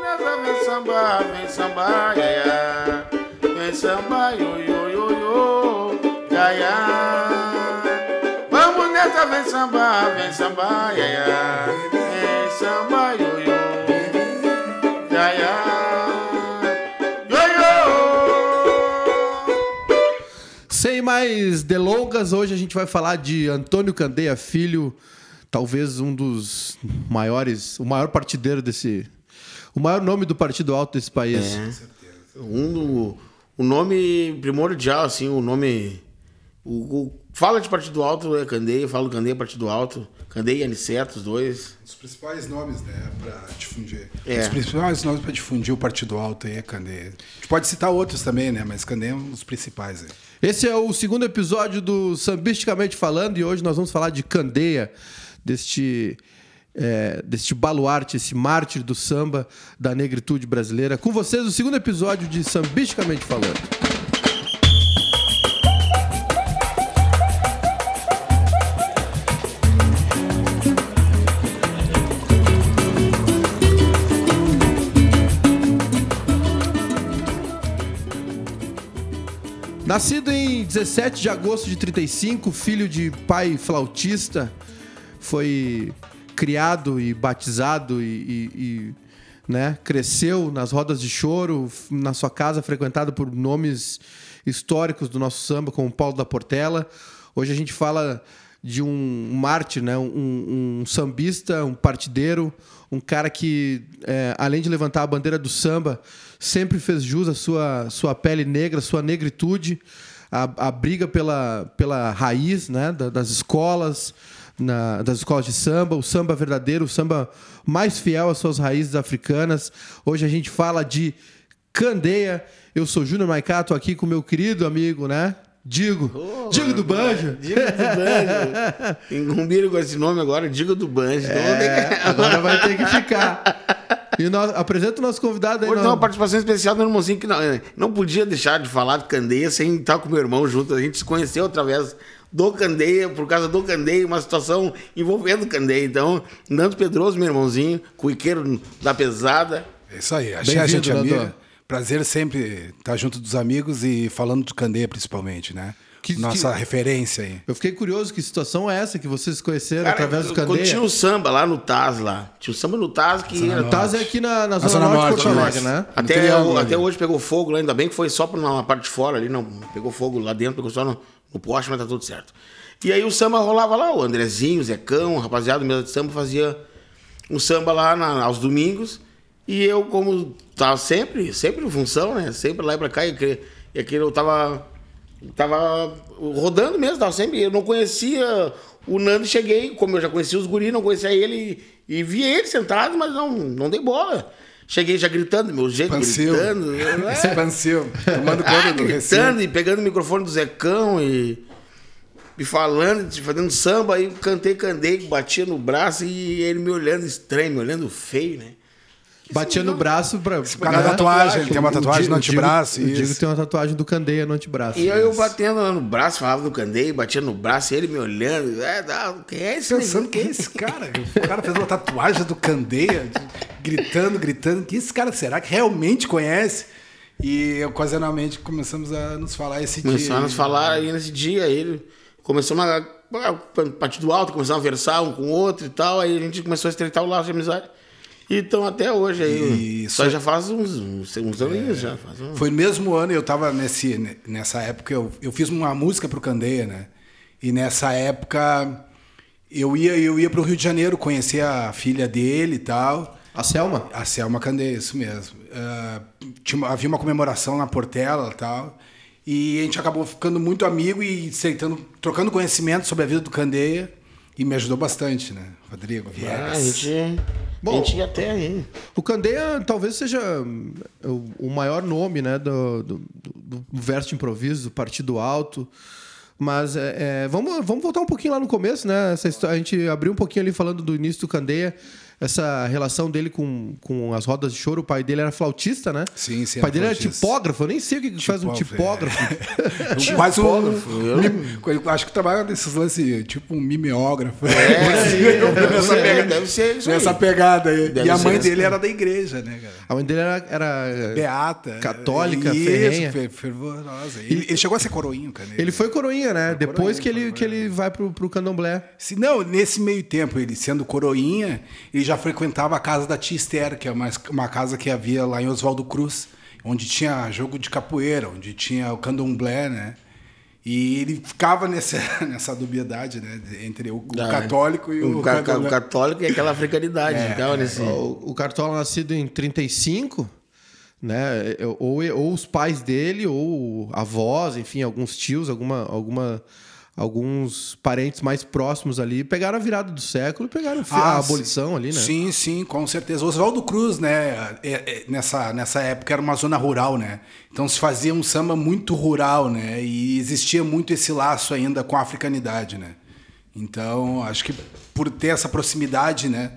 nessa vem samba, vem samba, ia, ia. Vem samba, yo, yo, yo, yo, ia, ia. Vamos nessa, vem samba, vem samba, ia, ia. Vem samba, yo, yo, ia, ia. Sem mais delongas, hoje a gente vai falar de Antônio Candeia Filho, talvez um dos maiores, o maior partideiro desse. O maior nome do partido alto desse país. Um do, o nome primordial, assim, o nome. O, o- fala de Partido Alto é Candeia, fala do Candeia Partido Alto, Candeia e Aniceto, os dois. Os principais nomes, né, para difundir. É. Os principais nomes para difundir o Partido Alto aí é Candeia. A gente pode citar outros também, né, mas Candeia é um dos principais. Aí. Esse é o segundo episódio do Sambisticamente Falando e hoje nós vamos falar de Candeia, deste, é, deste baluarte, esse mártir do samba da negritude brasileira. Com vocês, o segundo episódio de Sambisticamente Falando. Nascido em 17 de agosto de 35, filho de pai flautista, foi criado e batizado e, e- e, né, cresceu nas rodas de choro, na sua casa frequentada por nomes históricos do nosso samba, como Paulo da Portela. Hoje a gente fala de um mártir, né, um, um sambista, um partideiro, um cara que, é, além de levantar a bandeira do samba, sempre fez jus à sua, sua pele negra, sua negritude, a, a briga pela, pela raiz né, da- das escolas, na- das escolas de samba, o samba verdadeiro, o samba mais fiel às suas raízes africanas. Hoje a gente fala de Candeia. Eu sou Júnior Maiká, tô aqui com meu querido amigo, né? Digo. Digo do Banjo. Diga do Banjo. Encombiro com esse nome agora, Diga do Banjo. Então, É, que- agora vai ter que ficar. E nós, apresenta o nosso convidado aí. Hoje uma participação especial do irmãozinho que não, não podia deixar de falar de Candeia sem estar com meu irmão junto. A gente se conheceu através do Candeia, por causa do Candeia, uma situação envolvendo o Candeia. Então, Nando Pedroso, meu irmãozinho, cuiqueiro da pesada. É isso aí. Achei a Bem-vindo, gente amiga. Nando. Prazer sempre estar junto dos amigos e falando do Candeia principalmente, né? Que- Nossa que- referência aí. Eu fiquei curioso, que situação é essa que vocês conheceram Cara, através do Candeia? tinha o samba lá no Taz lá. Tinha o samba no Taz que era O Taz é aqui na, na Zona, Zona Norte de Norte, Porto né? Alegre, né? Até, o- até hoje pegou fogo lá, ainda bem que foi só na parte de fora ali, não pegou fogo lá dentro, pegou só no, no poste, mas tá tudo certo. E aí o samba rolava lá, o Andrezinho, o Zecão, o rapaziada do mesa de samba fazia um samba lá na- aos domingos. E eu, como tava sempre, sempre em função, né? Sempre lá e pra cá, e, que- e aquele eu tava, tava rodando mesmo, tava sempre. Eu não conhecia o Nando, cheguei, como eu já conhecia os guris, não conhecia ele, e vi ele sentado, mas não, não dei bola. Cheguei já gritando, meu jeito, Expansivo. gritando. é. Expansivo. Tomando conta Ah, do recinto. gritando e pegando o microfone do Zecão e, e falando, fazendo samba, aí cantei, cantei, batia no braço e ele me olhando estranho, me olhando feio, né? Batia no braço pra. Por causa da tatuagem, ele tem uma O tatuagem no antebraço. O Digo tem uma tatuagem do Candeia no antebraço. E aí eu batendo lá no braço, falava do candeio, batia no braço, e ele me olhando. É, não, quem é esse Pensando, quem é esse cara? O cara fez uma tatuagem do Candeia, de- gritando, gritando. Que esse cara será que realmente conhece? E ocasionalmente começamos a nos falar esse dia. Começaram a nos falar aí nesse dia, ele começou uma a partir do alto, começaram a versar um com o outro e tal, aí a gente começou a estreitar o laço de amizade. E então até hoje aí. Isso Só é- já faz uns, uns, uns aninhos já. Faz um... Foi no mesmo ano, eu tava nesse, nessa época, eu, eu fiz uma música pro Candeia, né? E nessa época eu ia, eu ia pro Rio de Janeiro conhecer a filha dele e tal. A Selma? A Selma Candeia, isso mesmo. Ah, tinha havia uma comemoração na Portela e tal. E a gente acabou ficando muito amigo e aceitando, trocando conhecimento sobre a vida do Candeia. E me ajudou bastante, né, Rodrigo? É, a gente, Bom, a gente ia até aí. O Candeia talvez seja hum, o, o maior nome né, do, do, do- do verso de improviso, do Partido Alto. Mas é, é, vamos, vamos voltar um pouquinho lá no começo, né? Essa história, a gente abriu um pouquinho ali falando do início do Candeia. Essa relação dele com, com as rodas de choro. O pai dele era flautista, né? Sim, sim, O pai dele era flautista. tipógrafo. Eu nem sei o que, que faz um Tipógrafo, tipógrafo. Quase um. Tipógrafo, eu- acho que trabalha nesses lances, tipo um mimeógrafo. É, nessa, é, pegada, deve ser isso aí. nessa pegada aí. Deve e a mãe nessa dele era da igreja, né, cara? A mãe dele era. era Beata. Católica, Isso, ferrenha. fe- fervorosa. Ele, ele chegou a ser coroinho, cara. Ele foi coroinha, né? Depois coroinha, que ele, foi que ele vai pro, pro candomblé. Se não, nesse meio tempo, ele sendo coroinha, ele já frequentava a casa da tia Esther, que é uma, uma casa que havia lá em Oswaldo Cruz, onde tinha jogo de capoeira, onde tinha o candomblé, né? E ele ficava nessa, nessa dubiedade, né? Entre o, o Da- católico e o, o, ca- ca- o católico e aquela africanidade. É, então, nesse... O, o Cartola nascido em 35, né? Ou, ou os pais dele, ou avós, enfim, alguns tios, alguma, alguma, alguns parentes mais próximos ali, pegaram a virada do século e pegaram fi- a Ah, abolição ali, né? Sim, sim, com certeza. Oswaldo Cruz, né? é- é- nessa, nessa época era uma zona rural, né? Então se fazia um samba muito rural, né? E existia muito esse laço ainda com a africanidade, né? Então acho que por ter essa proximidade, né?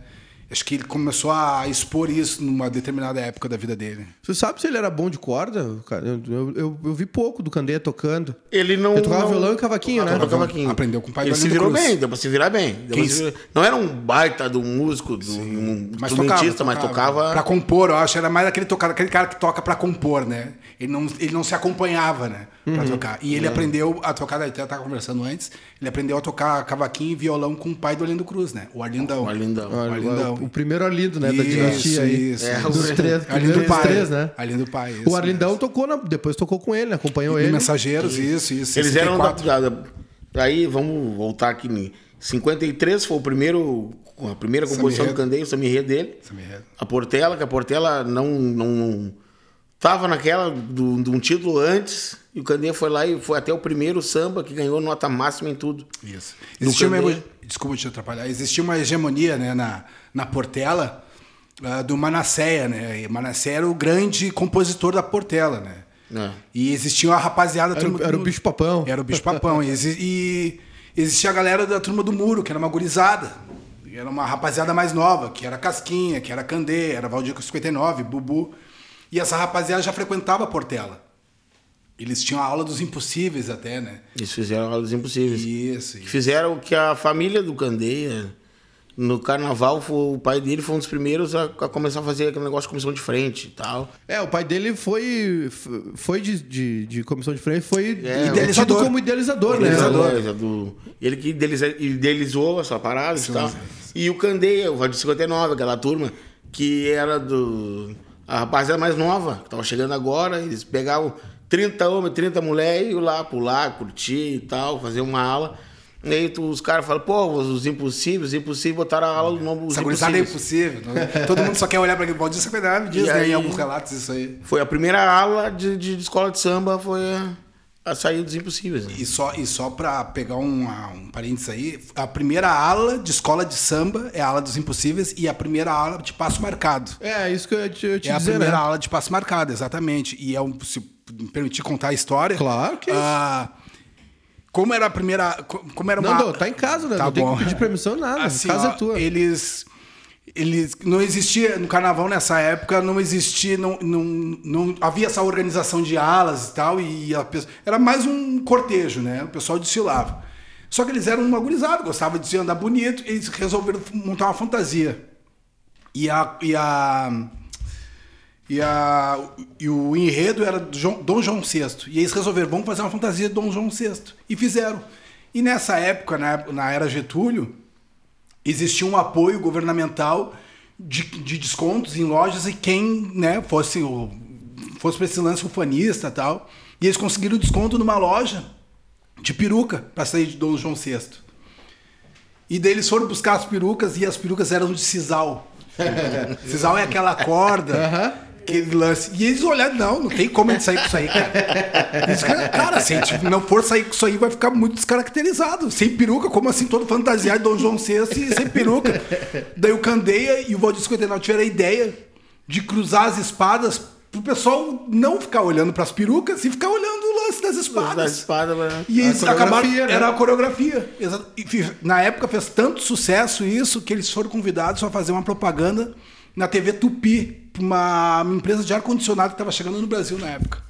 Acho que ele começou a expor isso numa determinada época da vida dele. Você sabe se ele era bom de corda? Cara, Eu, eu, eu- eu vi pouco do Candeia tocando. Ele não. Ele tocava não- violão e cavaquinho, né? Tocava cavaquinho. Aprendeu com o pai Ele do se Arlindo virou Cruz. bem, deu pra se virar bem. Quem se virar- Não era um baita de um músico, de um Mas instrumentista, tocava, mas tocava. Pra compor, eu acho. Era mais aquele, tocar, aquele cara que toca pra compor, né? Ele não, ele não se acompanhava, né? Pra Uhum. tocar. E É. ele aprendeu a tocar, até tava conversando antes, ele aprendeu a tocar cavaquinho e violão com o pai do Arlindo Cruz, né? O Arlindão. O Arlindão. O Arlindão. O, o primeiro Arlindo, né? da dinastia aí. isso, É, isso. Dos o- três, Arlindo dos pai. três, né? Arlindo pai. O isso Arlindão mesmo. tocou na- depois tocou com ele, acompanhou E ele. Mensageiros, isso, isso. Eles eram 64. da, da- Aí vamos voltar aqui. Em 53 foi o primeiro. A primeira composição do. Candeio, o Samirê dele. Samba Enredo. A Portela, que a Portela não. não tava naquela do- de um título antes. E o Candeia foi lá e foi até o primeiro samba que ganhou nota máxima em tudo. Isso. Existia uma, desculpa te atrapalhar. Existia uma hegemonia né, na, na Portela ah, do Manasseia, né? E Manasseia era o grande compositor da Portela, né? É. E existia a rapaziada... da Era o- turma do era o Muro. bicho papão. Era o bicho papão. e, e existia a galera da turma do muro, que era uma gurizada. Era uma rapaziada mais nova, que era Casquinha, que era Candê, era Valdir com 59, Bubu. E essa rapaziada já frequentava a Portela. Eles tinham a aula dos impossíveis até, né? Eles fizeram aulas impossíveis. Isso, isso. Fizeram o que a família do Candeia, no carnaval, o pai dele foi um dos primeiros a, começar a fazer aquele negócio de comissão de frente e tal. É, o pai dele foi, foi de, de, de comissão de frente, foi É, idealizador. como idealizador, né? Idealizador. É, ele que idealizou essa parada Sim, e tal. sim, E o Candeia, o Valdir 59, aquela turma, que era do. A rapaziada mais nova, que tava chegando agora, eles pegavam 30 homens, 30 mulheres e iam lá pular, curtir e tal, fazer uma aula. E aí tu- os caras falam, pô, os impossíveis, os impossíveis botaram a aula do nome dos é impossíveis. impossível. né? Todo mundo só quer olhar para aquele Valdir Sacanagem, diz, E né? aí- Em alguns relatos isso aí. Foi a primeira aula de, de escola de samba, foi a, a saída dos impossíveis. né? E só, e só para pegar um, um parênteses aí, a primeira aula de escola de samba é a aula dos impossíveis e a primeira aula de passo marcado. É, isso que eu te, eu ia te é a dizer, primeira né? aula de passo marcado, exatamente. E é um, se me permitir contar a história. Claro que é isso. ah, como era a primeira. co- Como era uma. Não, não, tá em casa, né? Tá não tem bom. que pedir permissão, nada. Assim, casa ó, é tua. Eles. Eles não existia no carnaval nessa época, não existia, não, não, não havia essa organização de alas e tal, e a era mais um cortejo, né? O pessoal desfilava. Só que eles eram um agorizado, gostavam de se andar bonito, eles resolveram montar uma fantasia. E a, e a, e a e o enredo era Dom João VI. E eles resolveram, vamos fazer uma fantasia de Dom João VI. E fizeram. E nessa época, na, na era Getúlio, existia um apoio governamental de, de descontos em lojas e quem né, fosse o, fosse para esse lance ufanista e tal. E eles conseguiram desconto numa loja de peruca para sair de Dom João VI. E daí eles foram buscar as perucas e as perucas eram de sisal. sisal é aquela corda. Aquele lance. E eles olharam, não, não tem como a gente sair com isso aí, cara. Eles, cara, cara, se a gente não for sair com isso aí, vai ficar muito descaracterizado. Sem peruca, como assim, todo fantasiado de Dom João VI e sem peruca. Daí o Candeia e o Valdir 59 tiveram a ideia de cruzar as espadas pro pessoal não ficar olhando pras perucas e ficar olhando o lance das espadas. Da espada, né? E eles acabaram, né? era a coreografia. E na época fez tanto sucesso isso que eles foram convidados a fazer uma propaganda na TV Tupi, pra uma empresa de ar-condicionado que estava chegando no Brasil na época.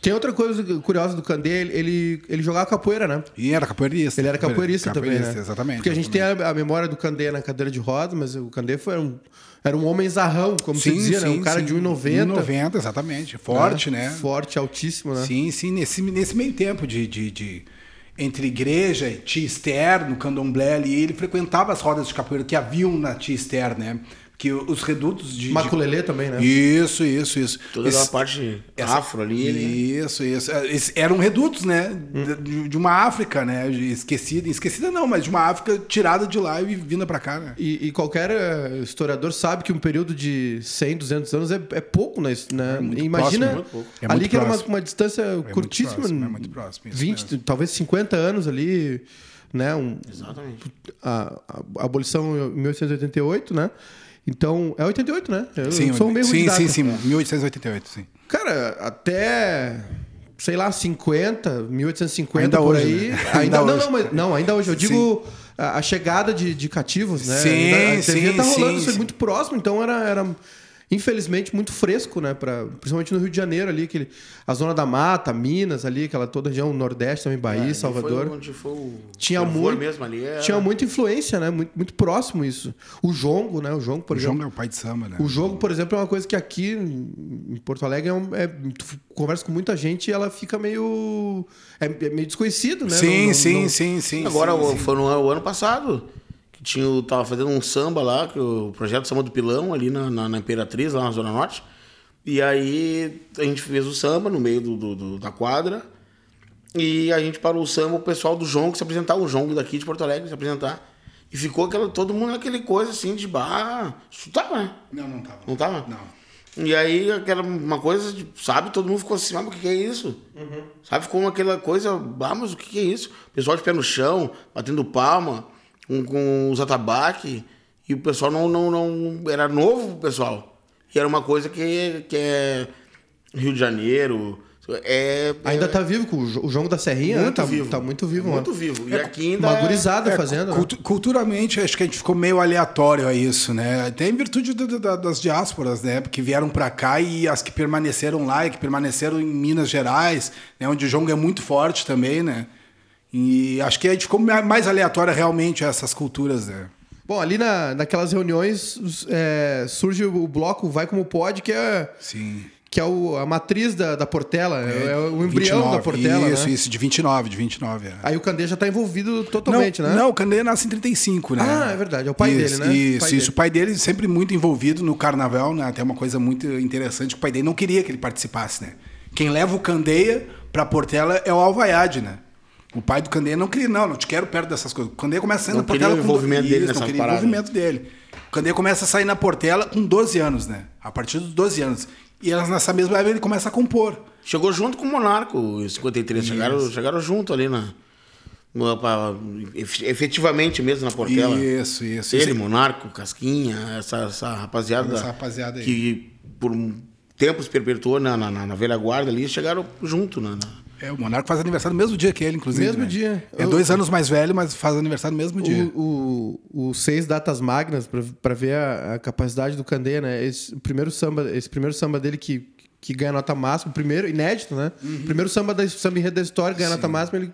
Tem outra coisa curiosa do Candê, ele, ele, ele jogava capoeira, né? E era capoeirista. Ele era capoeirista, também, né? Exatamente. Porque a gente tem a, a memória do Candê na cadeira de rodas, mas o Candê foi um, era um homem zarrão, como se dizia, né? Um cara de 1,90. 1,90, exatamente. Forte, né? Forte, altíssimo, né? Sim, sim. Nesse, nesse meio tempo de, de, de- entre igreja e tia Esther, no candomblé ali, ele frequentava as rodas de capoeira que haviam na tia Esther, né? Que os redutos de... de- Maculelê também, né? Isso, isso, isso. Toda Esse- aquela parte essa- afro ali. Ele... Isso, isso. É, esse- Eram redutos, né? De, de uma África, né? de- Esquecida. Esquecida não, mas de uma África tirada de lá e vinda pra cá, né? E, e qualquer eh, historiador sabe que um período de 100, 200 anos é, é pouco, né? Né? muito Imagina próximo, muito pouco. É ali que era uma, próximo. uma distância curtíssima, próximo, é muito próximo, isso 20, mesmo. talvez 50 anos ali, né? Um, Exatamente. a, a abolição em 1888, né? Então, é 88, né? Eu Sim, sou meio sim, sim, sim. 1888, sim. Cara, até sei lá, 50, 1850 Ainda por hoje, aí. né? Ainda, Ainda não, hoje. não, mas, não, ainda hoje. Eu digo a, a chegada de, de cativos, né? Sim, ainda, sim, devia estar rolando sim, isso sim. muito próximo, então era, era infelizmente muito fresco, né? Pra, principalmente no Rio de Janeiro ali, aquele, a zona da mata, Minas ali, aquela toda região Nordeste também, Bahia, Ali Salvador. Foi onde foi o Tinha muito, mesmo ali. é- Era... tinha muita influência, né? Muito, muito próximo isso. O jongo, né? O jongo, por O exemplo. João é o pai de samba, né? O jogo, por exemplo, é uma coisa que aqui em Porto Alegre é, um, é tu conversa com muita gente e ela fica meio é, é meio desconhecido, né? Sim, Não- não- sim, não- sim, sim. Agora, sim, o- sim. foi no o ano passado que tinha, tava fazendo um samba lá, que o projeto Samba do Pilão, ali na, na, na Imperatriz, lá na Zona Norte. E aí a gente fez o samba no meio do, do- do- da quadra. E a gente parou o samba, o pessoal do Jongo se apresentar, o Jongo daqui de Porto Alegre se apresentar. E ficou aquela, todo mundo naquele coisa assim de barra. Isso tava, né? Não, não tava. Não tava? Não. E aí, aquela uma coisa, de, sabe, todo mundo ficou assim, mas o que, que é isso? Sabe, ficou aquela coisa, ah, mas o que, que é isso? O pessoal de pé no chão, batendo palma, com, com os atabaques, e o pessoal não, não, não. Era novo, o pessoal. E era uma coisa que, que é Rio de Janeiro. É, Ainda é tá vivo, com o jo- o jogo da Serrinha, né? muito tá, vivo. tá muito vivo, Muito mano. vivo. E aqui ainda. Uma é- gurizada É, fazendo. né? cultu- culturalmente, acho que a gente ficou meio aleatório a isso, né? Até em virtude do- do- da- das diásporas, né? Que vieram para cá e as que permaneceram lá e que permaneceram em Minas Gerais, né? Onde o jongo é muito forte também, né? E acho que a gente ficou ma- mais aleatório realmente essas culturas, né? Bom, ali na, naquelas reuniões é, surge o bloco Vai Como Pode, que é, Sim. que é o- a matriz da, da Portela, é, o embrião 29, da Portela, Isso, né? isso, de 29, de 29. É. Aí o Candê já tá envolvido totalmente, não, né? Não, o Candeia nasce em 35, né? Ah, é verdade, é o pai isso, dele, né? Isso, O isso. dele. O pai dele sempre muito envolvido no carnaval, né? Até uma coisa muito interessante, que o pai dele não queria que ele participasse, né? Quem leva o Candeia pra Portela é o Alvaiade, né? O pai do Candeia não queria, não, não te quero perto dessas coisas. O Candeia começa a sair Não na Portela o com envolvimento do- dele Isso, nessa não parada. envolvimento dele. O Candeia começa a sair na Portela com 12 anos, né? A partir dos 12 anos. E elas, nessa mesma época ele começa a compor. Chegou junto com o Monarco em 53. Chegaram, chegaram junto ali na. pra- ef- efetivamente mesmo na Portela. Isso, isso. Ele, isso. Monarco, Casquinha, essa, essa rapaziada. Essa rapaziada aí. Que por um tempo se perpetuou na, na, na- na velha guarda ali, chegaram junto. Na, na- É, o Monarco faz aniversário no mesmo dia que ele, inclusive. Mesmo né? dia. É Eu- dois anos mais velho, mas faz aniversário no mesmo dia. O, o, o seis datas magnas pra- pra ver a, a capacidade do Candê, né? Esse o primeiro samba, esse primeiro samba dele que, que ganha nota máxima, o primeiro inédito, né? Uhum. Primeiro samba da samba enredo da história ganha nota máxima, ele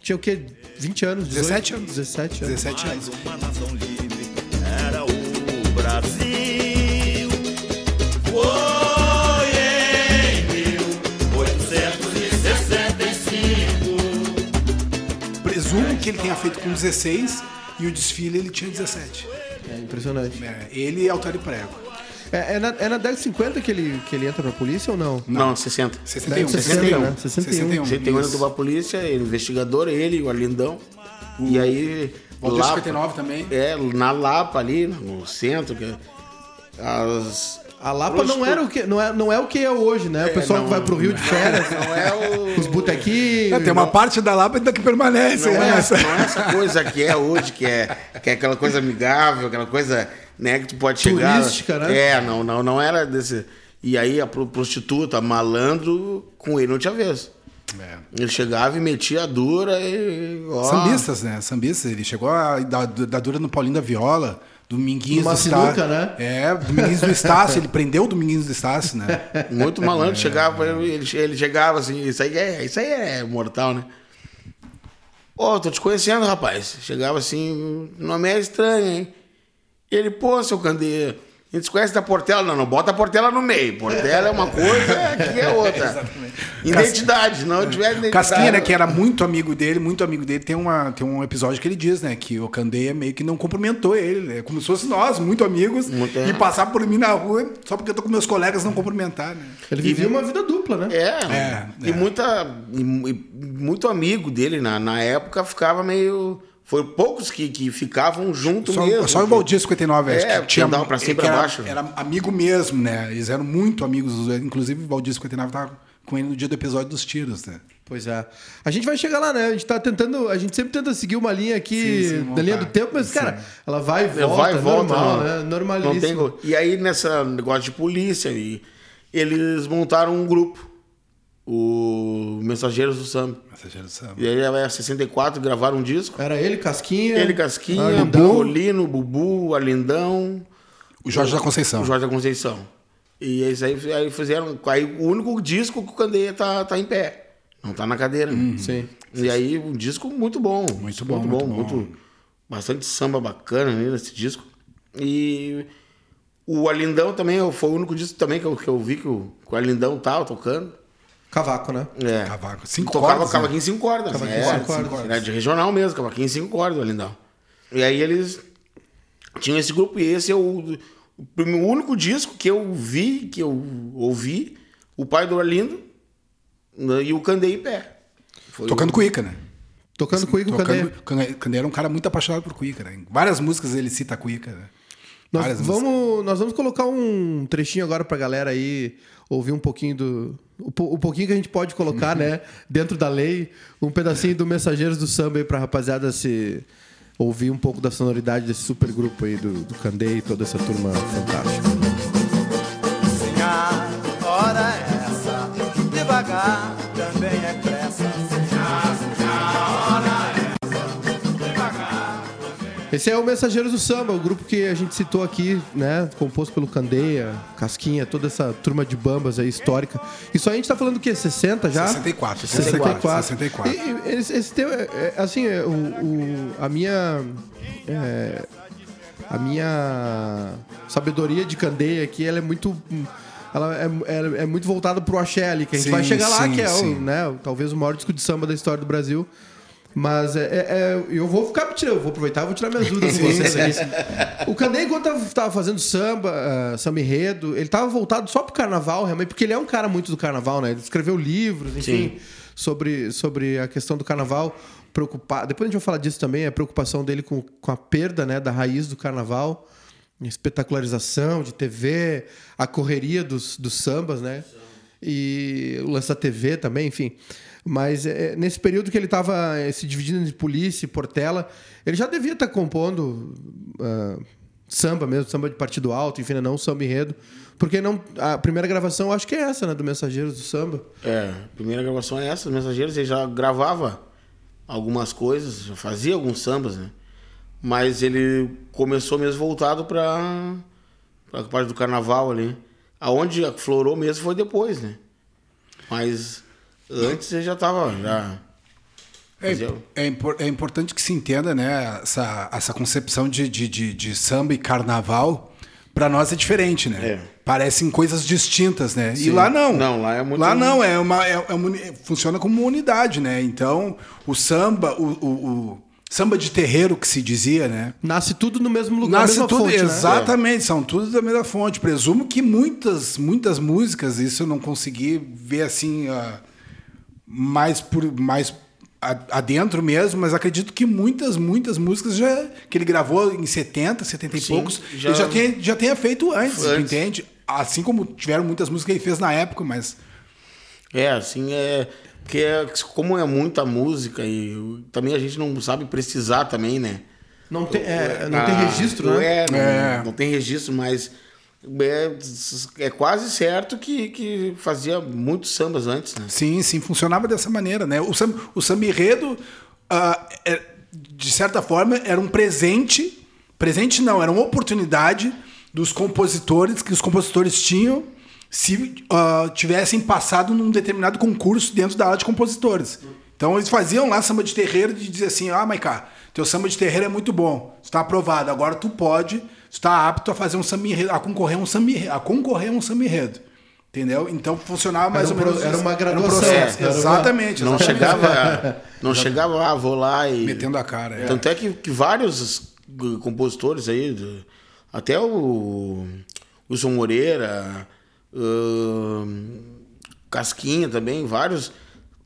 tinha o quê? 20 anos, 18? 17 anos. 17 anos. 17 anos. Presumo que ele tenha feito com 16 e o desfile ele tinha 17. É impressionante. É, ele e Altar e Prego. É, é na, é na década de 50 que ele, que ele entra pra polícia ou não? Não, 60. 61. 60, né? 61. 61. 61 isso. do polícia, ele, investigador, ele, o Arlindão. E aí. Valdir lá- 59 também. É, na Lapa ali, no centro, que as. A Lapa não era o que não é, não é o que é hoje, né? O pessoal não, que vai pro Rio de férias, Não é o. os botequinhos. É, tem uma parte da Lapa ainda que permanece. Não né? é, essa, não é essa coisa que é hoje, que é, que é aquela coisa amigável, aquela coisa né, que tu pode chegar. Turística, né? É, não, não, não era desse. E aí a pro- prostituta, malandro, com ele não tinha vez. É. Ele chegava e metia a dura e. Ó, Sambistas, né? Sambistas. Ele chegou a dar, dar dura no Paulinho da Viola, Dominguinhos Numa do Estácio. sinuca, né? É, Dominguinhos do Estácio. ele prendeu o Dominguinhos do Estácio, né? Muito malandro, chegava, ele, ele chegava assim, isso aí é, isso aí é mortal, né? Ô, tô te conhecendo, rapaz. Chegava assim, o nome é estranho, hein? Ele, pô, seu Candeia, a gente se conhece da Portela? Não, não bota a Portela no meio. Portela é uma coisa, aqui é outra. Identidade, se não tiver identidade. Casquinha, né, que era muito amigo dele, muito amigo dele, tem, uma, tem um episódio que ele diz, né, que o Candeia meio que não cumprimentou ele, né, como se fosse nós, muito amigos, Muito, é. e passar por mim na rua só porque eu tô com meus colegas não cumprimentar, né. Ele vivia uma vida dupla, né? É, É, e, é. Muita, e, e muito amigo dele na, na época ficava meio. Foi poucos que, que ficavam junto Só, mesmo. só o Valdir 59, acho É, que tinha andava pra cima e pra era, baixo. Era amigo mesmo, né? Eles eram muito amigos, inclusive o Valdir 59 tava com ele no dia do episódio dos tiros, né? Pois é. A gente vai chegar lá, né? A gente tá tentando. A gente sempre tenta seguir uma linha aqui Sim, sim, da linha do tempo, mas, Sim. cara, ela vai e volta. Vai e volta. normal, não- né? não Normalíssimo. tem go- E aí, nessa negócio de polícia, e eles montaram um grupo, o Mensageiros do Samba. Mensageiro do Samba. E aí, é 64, gravaram um disco. Era ele, Casquinha. Ele, Casquinha, Arlindão. Bucolino, Bubu, Arlindão, O Jorge da Conceição. o Jorge da Conceição. E isso aí, aí fizeram. Aí o único disco que o Candeia tá, tá em pé. Não tá na cadeira. né? Sim. E aí, um disco muito bom. Muito bom, muito bom. muito- bastante samba bacana né, nesse disco. E o Alindão também foi o único disco também que eu, que eu vi que o, que o Alindão tava tocando. Cavaco, né? É. Cavaco. Cinco Tocava cordas, cavaquinho né? em cinco cordas. Cavaquinho é, em cinco cordas. Era de regional mesmo, cavaquinho em cinco cordas, o Alindão. E aí eles tinham esse grupo e esse é o, o único disco que eu vi, que eu ouvi, o pai do Arlindo né, e o Candei em pé. Foi Tocando o- cuíca, né? Tocando com o. Tocando, Candeia era um cara muito apaixonado por cuíca, né? Em várias músicas ele cita a cuíca, né? Nós Várias músicas. vamos, nós vamos colocar um trechinho agora pra galera aí ouvir um pouquinho do. O, o pouquinho que a gente pode colocar, né? Dentro da lei. Um pedacinho do Mensageiros do Samba aí pra rapaziada se. Ouvir um pouco da sonoridade desse super grupo aí do, do Candei e toda essa turma fantástica. Sim, a hora é essa, devagar Esse é o Mensageiros do Samba, o grupo que a gente citou aqui, né? Composto pelo Candeia, Casquinha, toda essa turma de bambas aí histórica. Isso aí a gente tá falando o quê? 60 já? 64, 64. 64. E, e esse, esse teu, é, é, assim, é, o, o- a minha. é, a minha sabedoria de candeia aqui, ela é muito. Ela é, é, é muito voltada pro axé ali, que a gente Sim, vai chegar lá, sim, que é o, né, talvez o maior disco de samba da história do Brasil. Mas é, é- é- eu vou ficar tirando, vou aproveitar e vou tirar minhas dúvidas com vocês aqui. O Candeia, enquanto tava, tava fazendo samba, ah, samba enredo, ele tava voltado só pro carnaval, realmente, porque ele é um cara muito do carnaval, né? Ele escreveu livros, enfim, sobre, sobre a questão do carnaval. Preocupar, depois a gente vai falar disso também, a preocupação dele com, com a perda né, da raiz do carnaval, espetacularização de TV, a correria dos, dos sambas, né? E o lance da TV também, enfim. Mas é, nesse período que ele estava se dividindo entre polícia e Portela, ele já devia estar compondo ah, samba mesmo, samba de partido alto, enfim, não samba enredo. Porque não, a primeira gravação acho que é essa, né? Do Mensageiros do Samba. É, a primeira gravação é essa, os Mensageiros, ele já gravava algumas coisas, já fazia alguns sambas, né? Mas ele começou mesmo voltado para a parte do carnaval ali. Aonde florou mesmo foi depois, né? Mas antes ele já tava, já... É, é, impor- é importante que se entenda, né? Essa, essa concepção de, de, de, de samba e carnaval, para nós é diferente, né? É. Parecem coisas distintas, né? E Sim. lá não. Não, lá é muito- Lá não, é uma, é, é uma funciona como uma unidade, né? Então, o samba, o, o, o samba de terreiro que se dizia, né? Nasce tudo no mesmo lugar, Nasce mesma tudo, fonte, né? exatamente, são tudo da mesma fonte. Presumo que muitas, muitas músicas, isso eu não consegui ver assim, ah, mais por mais a- adentro mesmo, mas acredito que muitas, muitas músicas já que ele gravou em 70, 70 e Sim, poucos, já- ele já tenha, já tenha feito antes, Antes. entende? Assim como tiveram muitas músicas que ele fez na época, mas É, assim, é. Porque é, como é muita música e também a gente não sabe precisar também, né? Não tem, é, não tem Ah, registro, né? É, não, É. não tem registro, mas é, é quase certo que, que fazia muitos sambas antes, né? Sim, sim, funcionava dessa maneira, né? O samba, o samba enredo, ah, é- de certa forma, era um presente. Presente não, era uma oportunidade dos compositores que os compositores tinham se ah, tivessem passado num determinado concurso dentro da aula de compositores. Então eles faziam lá samba de terreiro de dizer assim, ah, Maiká, teu samba de terreiro é muito bom, está aprovado, agora tu pode, está apto a fazer um samba enredo, a concorrer a um samba enredo, a concorrer um samba enredo. Entendeu? Então funcionava mais um ou menos. pro- era uma um graduação. processo. Era uma- Exatamente. Não exatamente. chegava, não chegava, ah, vou lá e. Metendo a cara. é. Tanto é que, que vários compositores aí, até o Wilson Moreira, ahn, Casquinha também, vários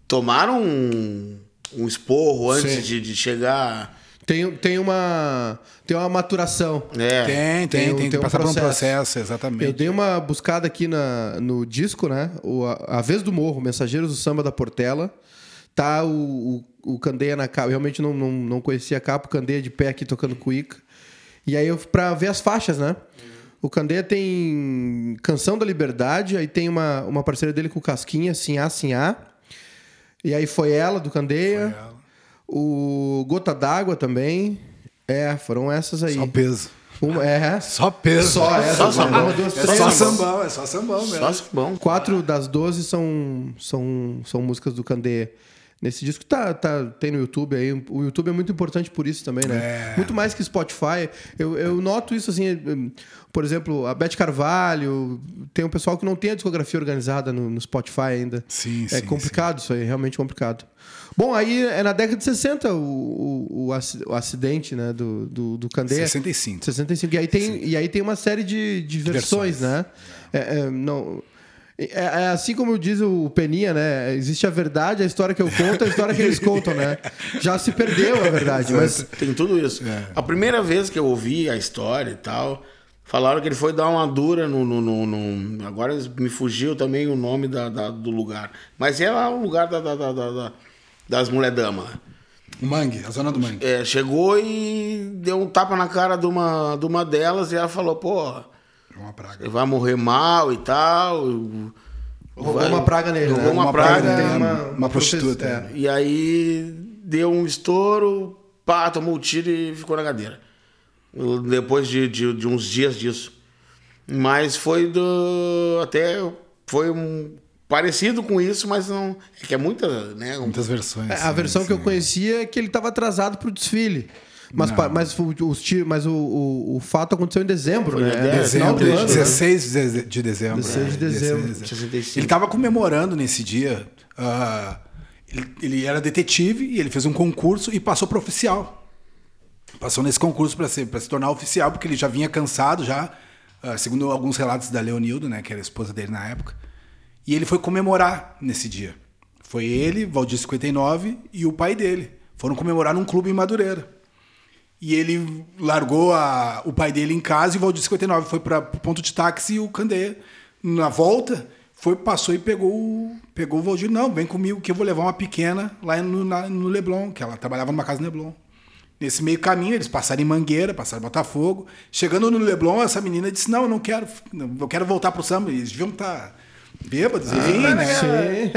tomaram um, um esporro antes de, de chegar. Tem, tem, uma, tem uma maturação. É, Tem, tem, Tem tem, tem um passar por um processo. processo, exatamente. Eu dei uma buscada aqui na, no disco, né? O, a, a Vez do Morro, Mensageiros do Samba da Portela. Tá o, o, o Candeia na capa. Eu realmente não, não, não conhecia a capa. O Candeia de pé aqui tocando cuíca. E aí, eu, pra ver as faixas, né? O Candeia tem Canção da Liberdade. Aí tem uma, uma parceria dele com o Casquinha, Sim A, Sim A. E aí foi ela, do Candeia. Foi ela. O Gota d'Água também. É, foram essas aí. Só peso. Uma, é, Só peso. Só essa. Só sambão. É três. só sambão, é só sambão mesmo. Nossa, bom. Quatro das 12 são, são, são músicas do Candeia. Nesse disco tá, tá, tem no YouTube aí. O YouTube é muito importante por isso também, né? É. Muito mais que Spotify. Eu, eu noto isso assim, por exemplo, a Beth Carvalho, tem um pessoal que não tem a discografia organizada no, no Spotify ainda. Sim, É sim, complicado isso aí, realmente complicado. Bom, aí é na década de 60 o, o, o acidente né, do, do, do Candeia. 65. 65. E aí tem, e aí tem uma série de, de versões, Versões. né? É, é, não, é, é assim como diz o Peninha, né? Existe a verdade, a história que eu conto, a história que eles contam, né? Já se perdeu a verdade, mas Tem tudo isso. A primeira vez que eu ouvi a história e tal, falaram que ele foi dar uma dura no. no- no- no- agora me fugiu também o nome da, da- do lugar. Mas é lá o lugar da, da- da- da- da- das mulher dama. O Mangue, a zona do Mangue. É, chegou e deu um tapa na cara de uma, de uma delas e ela falou, pô, É uma praga. ele vai morrer mal e tal. roubou Vai- uma praga nele, Roubou né? uma, Uma praga. praga, né? uma, uma prostituta, é. E aí deu um estouro, pá, tomou o tiro e ficou na cadeira. Depois de, de, de uns dias disso. Mas foi do. Até foi um. Parecido com isso, mas não. É que é muita, né? um- Muitas versões. É, sim, a versão que eu sim. conhecia é que ele estava atrasado pro desfile. Mas, pa- mas, o, os ti- mas o, o, o fato aconteceu em dezembro, Foi né? em É, Dezembro, ano, né? 16 de de dezembro. 16 de É, dezembro. 16 de 65. Ele estava comemorando nesse dia. ah, ele, ele era detetive e ele fez um concurso e passou para oficial. Passou nesse concurso para se, pra se tornar oficial, porque ele já vinha cansado, já, ah, segundo alguns relatos da Leonildo, né, que era a esposa dele na época. E ele foi comemorar nesse dia. Foi ele, Valdir 59 e o pai dele. Foram comemorar num clube em Madureira. E ele largou a- o pai dele em casa e o Valdir 59 foi para o ponto de táxi e o Candeia, na volta, foi, passou e pegou, o- pegou o Valdir. Não, vem comigo que eu vou levar uma pequena lá no, na- no Leblon, que ela trabalhava numa casa no Leblon. Nesse meio caminho, eles passaram em Mangueira, passaram em Botafogo. Chegando no Leblon, essa menina disse: Não, eu não quero, eu quero voltar pro samba. Eles deviam estar bêbados, enfim, né? Sim.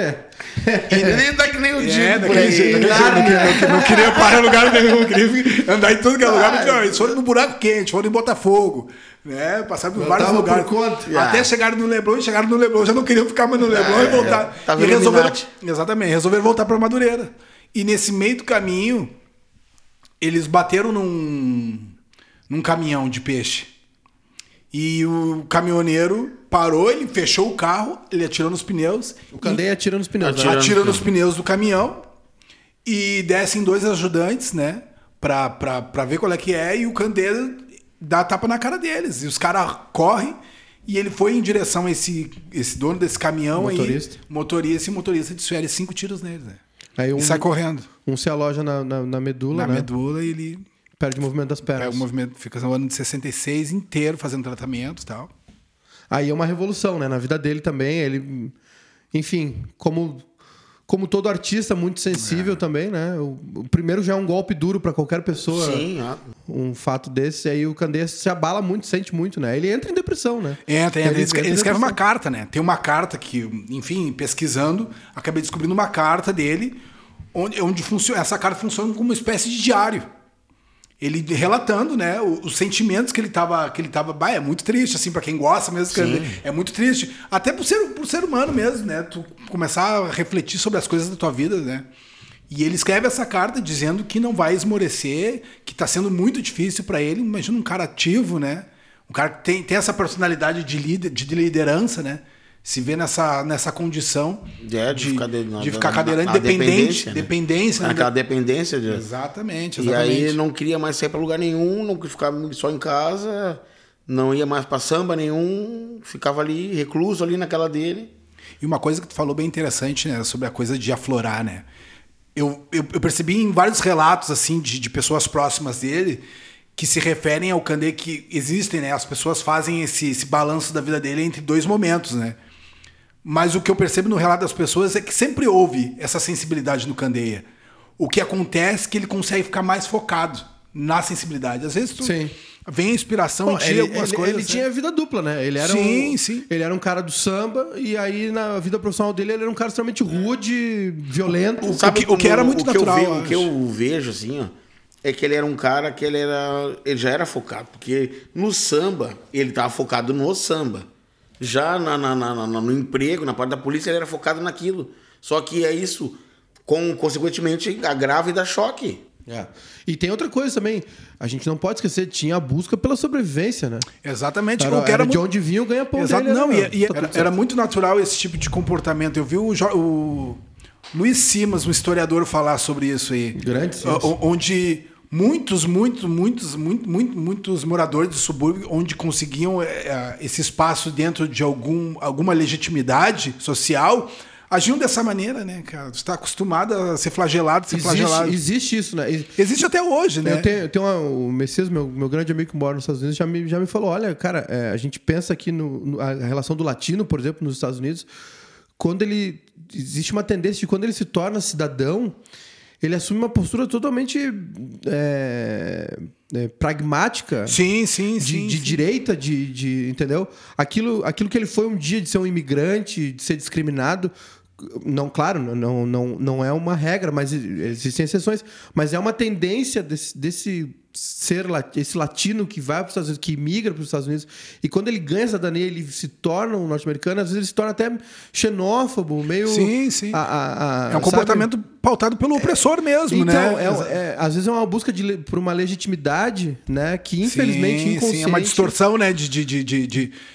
Ele tá que nem o Digo É, daquele aí. jeito, não, queria, não queria parar em lugar nenhum, queria andar em tudo que é lugar. Mas, não, eles foram no buraco quente, foram em Botafogo, né? Passaram por Eu vários lugares. por. Até Ah. chegaram no Leblon e chegaram no Leblon, já não queriam ficar mais no Leblon Ah, e voltar. é. E resolveram, exatamente, resolveram voltar para Madureira. E nesse meio do caminho, eles bateram num, num caminhão de peixe. E o caminhoneiro parou, ele fechou o carro, ele atirou nos pneus. O Candeia atira nos pneus. Atira. né? atira nos pneus do caminhão e descem dois ajudantes, né? Pra, pra, pra ver qual é que é, e o Candeira dá tapa na cara deles. E os caras correm e ele foi em direção a esse, esse dono desse caminhão Motorista. aí. Motorista. E o motorista desfere cinco tiros neles, né? Aí um, E sai correndo. um se aloja na, na, na medula, Na né? medula e ele Perde o movimento das pernas. pega o movimento, fica no ano de 66 inteiro fazendo tratamento e tal. Aí é uma revolução, né? Na vida dele também, ele... Enfim, como, como todo artista, muito sensível também, né? O, o primeiro já é um golpe duro pra qualquer pessoa. Sim, Um fato desse, aí o Candeias se abala muito, sente muito, né? Ele entra em depressão, né? Entra, entra. Ele, escreve, ele escreve uma carta, né? Tem uma carta que, enfim, pesquisando, acabei descobrindo uma carta dele, onde, onde funciona, essa carta funciona como uma espécie de diário. Ele relatando, né, os sentimentos que ele tava, que ele tava, bah, é muito triste, assim, para quem gosta mesmo, que é muito triste. Até por ser, por ser humano mesmo, né, tu começar a refletir sobre as coisas da tua vida, né. E ele escreve essa carta dizendo que não vai esmorecer, que tá sendo muito difícil para ele. Imagina um cara ativo, né? Um cara que tem, tem essa personalidade de, líder, de liderança, né? Se vê nessa, nessa condição É, de ficar de- de ficar cadeirante, dependente, dependência, né? dependência, né? Aquela dependência de. Exatamente, E exatamente. aí não queria mais sair pra lugar nenhum, não queria ficar só em casa, não ia mais pra samba nenhum, ficava ali, recluso ali naquela dele. E uma coisa que tu falou bem interessante, né, sobre a coisa de aflorar, né? Eu, eu, eu percebi em vários relatos, assim, de, de pessoas próximas dele, que se referem ao Kandê que existem, né? As pessoas fazem esse, esse balanço da vida dele entre dois momentos, né? Mas o que eu percebo no relato das pessoas é que sempre houve essa sensibilidade no Candeia. O que acontece é que ele consegue ficar mais focado na sensibilidade. Às vezes tu Sim. vem a inspiração Bom, ele, algumas ele- coisas. ele né? tinha vida dupla, né? Ele era Sim, um, sim. Ele era um cara do samba e aí na vida profissional dele ele era um cara extremamente rude, violento. Sabe o que como- era muito o que natural, Eu eu vejo, o que eu vejo, assim, ó, é que ele era um cara que ele era. Ele já era focado, porque no samba, ele tava focado no samba. Já na, na- na- na- no emprego, na parte da polícia, ele era focado naquilo. Só que é isso, com, consequentemente, agrava e dá choque. É. E tem outra coisa também. A gente não pode esquecer, tinha a busca pela sobrevivência, né? Exatamente. Era, era era de onde vinha o ganha-pão Exato, dele. não, era, e, e tá era, era muito natural esse tipo de comportamento. Eu vi o, Jo- o Luiz Simas, um historiador, falar sobre isso aí. Grande Simas. O- Onde muitos, muitos, muitos, muito, muito, muitos moradores do subúrbio, onde conseguiam é, esse espaço dentro de algum, alguma legitimidade social, agiam dessa maneira, né, cara? Tu está acostumado a ser flagelado, ser flagelado. Existe, existe isso, né? Existe até hoje, né? Eu tenho, eu tenho uma- o Messias, meu, meu grande amigo que mora nos Estados Unidos, já me, já me falou: olha, cara, é, a gente pensa aqui no, no- a relação do latino, por exemplo, nos Estados Unidos, quando ele. Existe uma tendência de quando ele se torna cidadão, ele assume uma postura totalmente é, é, pragmática. Sim, sim, de, sim. de sim. direita, de, de- entendeu? Aquilo, aquilo que ele foi um dia de ser um imigrante, de ser discriminado, não, claro, não, não, não é uma regra, mas existem exceções, mas é uma tendência desse, desse ser esse latino que vai para os Estados Unidos, que migra para os Estados Unidos, e quando ele ganha cidadania, ele se torna um norte-americano, às vezes ele se torna até xenófobo, meio Sim, sim. a- a- a- É um sabe? comportamento pautado pelo opressor mesmo, Então, né? é- é- às vezes é uma busca de, por uma legitimidade, né? Que infelizmente, sim, inconsciente... sim, é uma distorção, né, de, de, de, de,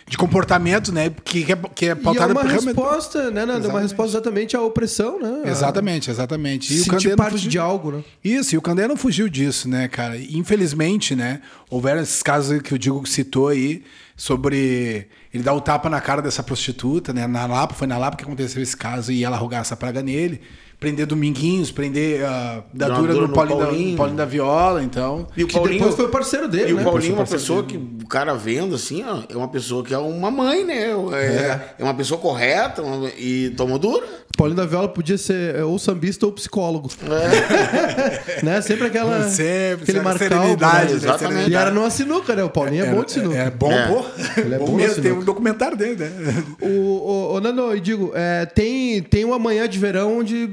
de, comportamento, né, que é, que é E é pautada uma por realmente- resposta, né, Nando? É uma resposta exatamente à opressão, né? Exatamente, exatamente. E o Sentir Candeia parte fugiu... de algo, né? Isso, e o Candeia não fugiu disso, né, cara? Infelizmente, né, houveram esses casos que o Diego citou aí, sobre ele dar o tapa na cara dessa prostituta, né, na Lapa, foi na Lapa que aconteceu esse caso, e ela rogar essa praga nele, prender Dominguinhos, prender a uma dadura dura no no Paulinho, da, Paulinho. Paulinho da Viola, então... E o Que Paulinho, depois foi o parceiro dele, E né? o Paulinho é uma pessoa que o cara vendo assim, ó, é uma pessoa que é uma mãe, né? É, é uma pessoa correta uma- e tomou dura. Paulinho da Viola podia ser é, ou sambista ou psicólogo. né? Sempre aquela. Sempre, aquele sempre marcal, serenidade, né? né? Exatamente. E era numa sinuca, né? O Paulinho é, bom de sinuca. É, bom, É. pô. Ele é bom, bom mesmo, tem um documentário dele, né? O, o, o Nando, eu digo, é, tem, tem uma manhã de verão onde,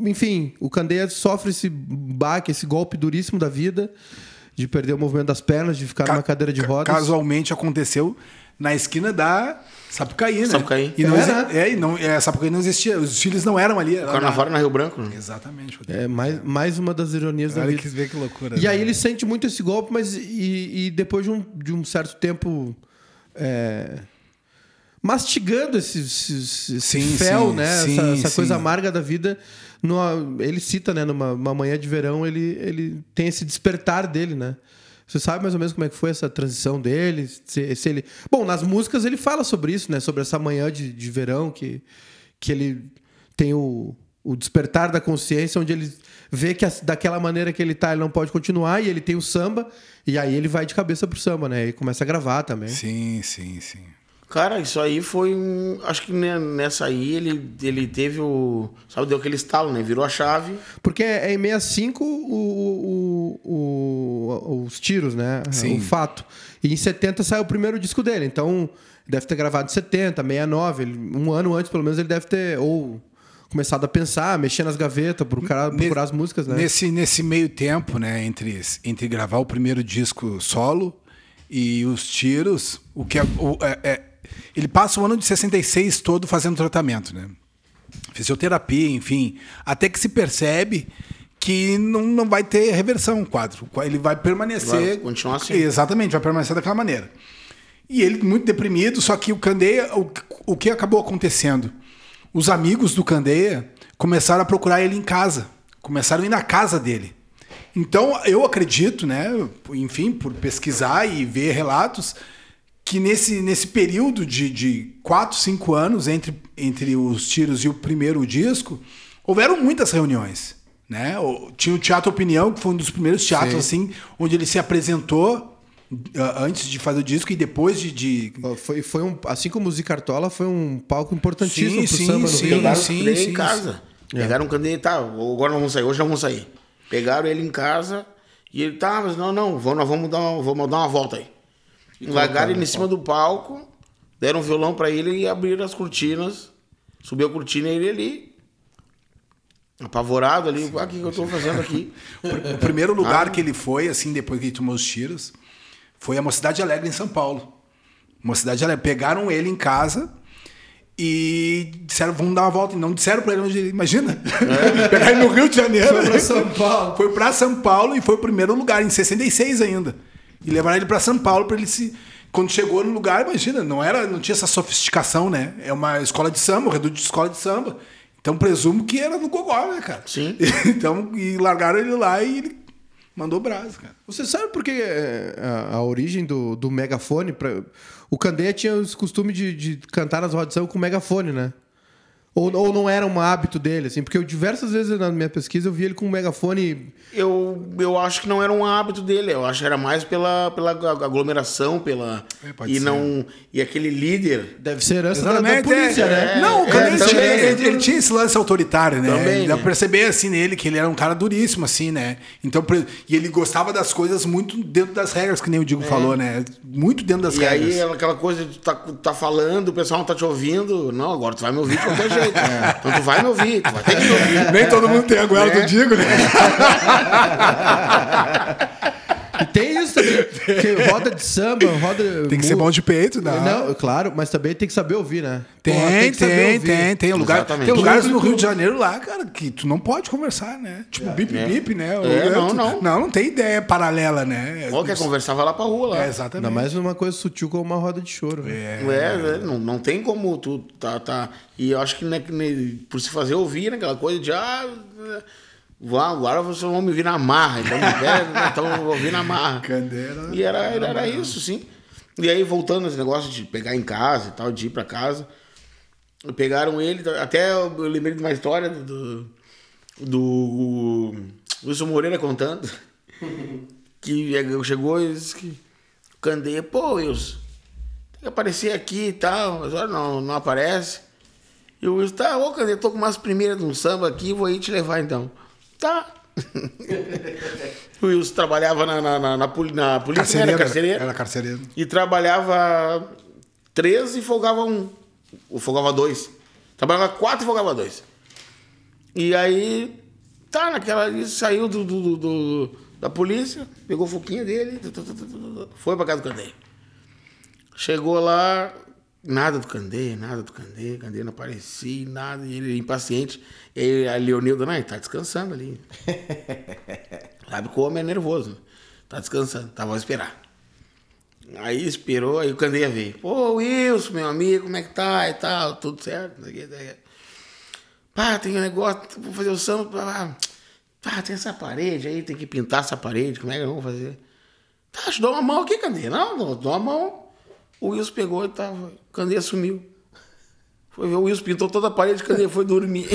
enfim, o Candeia sofre esse baque, esse golpe duríssimo da vida, de perder o movimento das pernas, de ficar numa cadeira de Ca- rodas. Casualmente aconteceu na esquina da Sapucaí, né? Sapucaí. E não, É, né? é, e não, é, Sapucaí não existia, os filhos não eram ali. Era Carnaval na Rio Branco. né? Exatamente. É mais, mais uma das ironias da Olha vida. que, vê que loucura. E né? aí ele sente muito esse golpe, mas e, e depois de um, de um certo tempo é, mastigando esse, esse, esse Sim, fel, sim, né? sim, essa essa coisa amarga da vida. numa- ele cita, né? Numa uma manhã de verão, ele, ele tem esse despertar dele, né? Você sabe mais ou menos como é que foi essa transição dele? Se, se ele... Bom, nas músicas ele fala sobre isso, né? Sobre essa manhã de, de verão que, que ele tem o, o despertar da consciência, onde ele vê que as- daquela maneira que ele tá, ele não pode continuar, e ele tem o samba, e aí ele vai de cabeça pro samba, né? E começa a gravar também. Sim, sim, sim. Cara, isso aí foi um. Acho que ne- nessa aí ele, ele teve o. Sabe, deu aquele estalo, né? Virou a chave. Porque é em 65 o, o- o- os tiros, né? Sim. O fato. E em 70 saiu o primeiro disco dele. Então, deve ter gravado em 70, 69. ele- um ano antes, pelo menos, ele deve ter. Ou começado a pensar, mexer nas gavetas, procurar, procurar as músicas, né? Nesse, nesse meio tempo, né, entre, entre gravar o primeiro disco solo e os tiros, o que é, o- é- é- ele passa o ano de 66 todo fazendo tratamento, né? Fisioterapia, enfim, até que se percebe que não, não vai ter reversão o quadro. Ele vai permanecer. Vai continuar assim. Exatamente, vai permanecer daquela maneira. E ele muito deprimido, só que o Candeia, o, o que acabou acontecendo? Os amigos do Candeia começaram a procurar ele em casa, começaram a ir na casa dele. Então, eu acredito, né, enfim, por pesquisar e ver relatos, que nesse, nesse período de, de 4, 5 anos entre, entre os tiros e o primeiro disco, houveram muitas reuniões. Né? O- Tinha o Teatro Opinião, que foi um dos primeiros teatros assim, onde ele se apresentou ah, antes de fazer o disco e depois de. de... Foi, foi um, assim como o Zicartola, foi um palco importantíssimo Sim, pro sim, samba no sim. Rio. Pegaram sim, o Candeia sim, em casa. Pegaram o Candeia, tá, agora não vamos sair, hoje não vamos sair. Pegaram ele em casa e ele, tá, mas não, não, vamos, nós vamos dar uma, vamos dar uma volta aí. Largaram ele em cima do palco, deram um violão pra ele e abriram as cortinas. Subiu a cortina e ele ali, apavorado ali, ah, o que, que eu tô fazendo aqui? O primeiro Ah. lugar que ele foi, assim, depois que ele tomou os tiros, foi a Mocidade Alegre em São Paulo. Mocidade Alegre. Pegaram ele em casa e disseram, vamos dar uma volta. E não disseram pra ele onde ele. Imagina! Pegaram ele no Rio de Janeiro. Foi pra São Paulo. Foi pra São Paulo e foi o primeiro lugar, em 66 ainda. E levaram ele pra São Paulo pra ele se. Quando chegou no lugar, imagina, não era, não tinha essa sofisticação, né? É uma escola de samba, um reduto de escola de samba. Então presumo que era no Gogó, né, cara? Sim. então, e largaram ele lá e ele mandou brasa, cara. Você sabe por que é, a, a origem do, do megafone? Pra, o Candeia tinha os costume de, de cantar nas rodas de samba com megafone, né? Ou, ou não era um hábito dele, assim? Porque eu, diversas vezes na minha pesquisa eu vi ele com um megafone. Eu, eu acho que não era um hábito dele, eu acho que era mais pela, pela aglomeração, pela. É, pode e ser. não. E aquele líder. Deve ser herança da, da Exatamente, polícia, é, né? é. Não, o É, também. tinha, ele, ele tinha esse lance autoritário, né? Também, Dá né? pra perceber assim nele que ele era um cara duríssimo, assim, né? Então, e ele gostava das coisas muito dentro das regras, que nem o Digo falou, né? Muito dentro das É. E regras. aí aquela coisa de tu tá, tá falando, o pessoal não tá te ouvindo. Não, agora tu vai me ouvir de qualquer jeito. Então tu vai me ouvir, tu vai ter que me ouvir. Nem todo mundo tem a goela Né? do Digo, né? E tem isso também. roda de samba, roda. Tem que ser bom de peito, né? Não, claro, mas também tem que saber ouvir, né? Tem, Porra, que saber tem, ouvir. tem, tem. Lugar, Exatamente. tem lugares no Rio de Janeiro lá, cara, que tu não pode conversar, né? Tipo, bip, É. bip, né? É, não, Tu- não. Não, não tem ideia paralela, né? Ou quer conversar, vai lá pra rua lá. É, Ainda exatamente. mais uma coisa sutil como uma roda de choro. né? É, é, não, não tem como tu tá, tá. E eu acho que, né, por se fazer ouvir, né, aquela coisa de ah, agora vocês vão me ouvir na marra, então não quero, né, então eu vou ouvir na marra. Candeira. E era, era, era isso, sim. E aí, voltando esse negócio de pegar em casa e tal, de ir pra casa, pegaram ele, até eu eu lembrei de uma história do, do Wilson Moreira contando, que chegou e disse que o Candeia, pô, Wilson, tem que aparecer aqui e tal, mas olha, não, não aparece. E o Wilson, tá, ô Candeia, tô com umas primeiras de um samba aqui, vou aí te levar então. Tá. o Wilson trabalhava na, na, na, na, polícia, né, era carcereiro. Era carcereiro. E trabalhava três e folgava um. Ou folgava dois. Trabalhava quatro e folgava dois. E aí, tá, naquela. Ele saiu do, do- do- da polícia, pegou o foquinha dele, foi pra casa do Candeia. Chegou lá, nada do Candeia, nada do Candeia, Candeia não aparecia, nada, e ele impaciente. E a Leonilda, não, ele tá descansando ali. Sabe que o homem é nervoso. Tá descansando, tava a esperar. Aí esperou, aí o Candeia veio. Pô, Wilson, meu amigo, como é que tá e tal? Tudo certo? Pá, tem um negócio, vou fazer o samba. Pá, tem essa parede aí, tem que pintar essa parede, como é que eu vou fazer? Tá, te dou uma mão aqui, Candeia. Não, dou uma mão. O Wilson pegou e tava. Candeia sumiu. Foi ver o Wilson pintou toda a parede, Candeia foi dormir.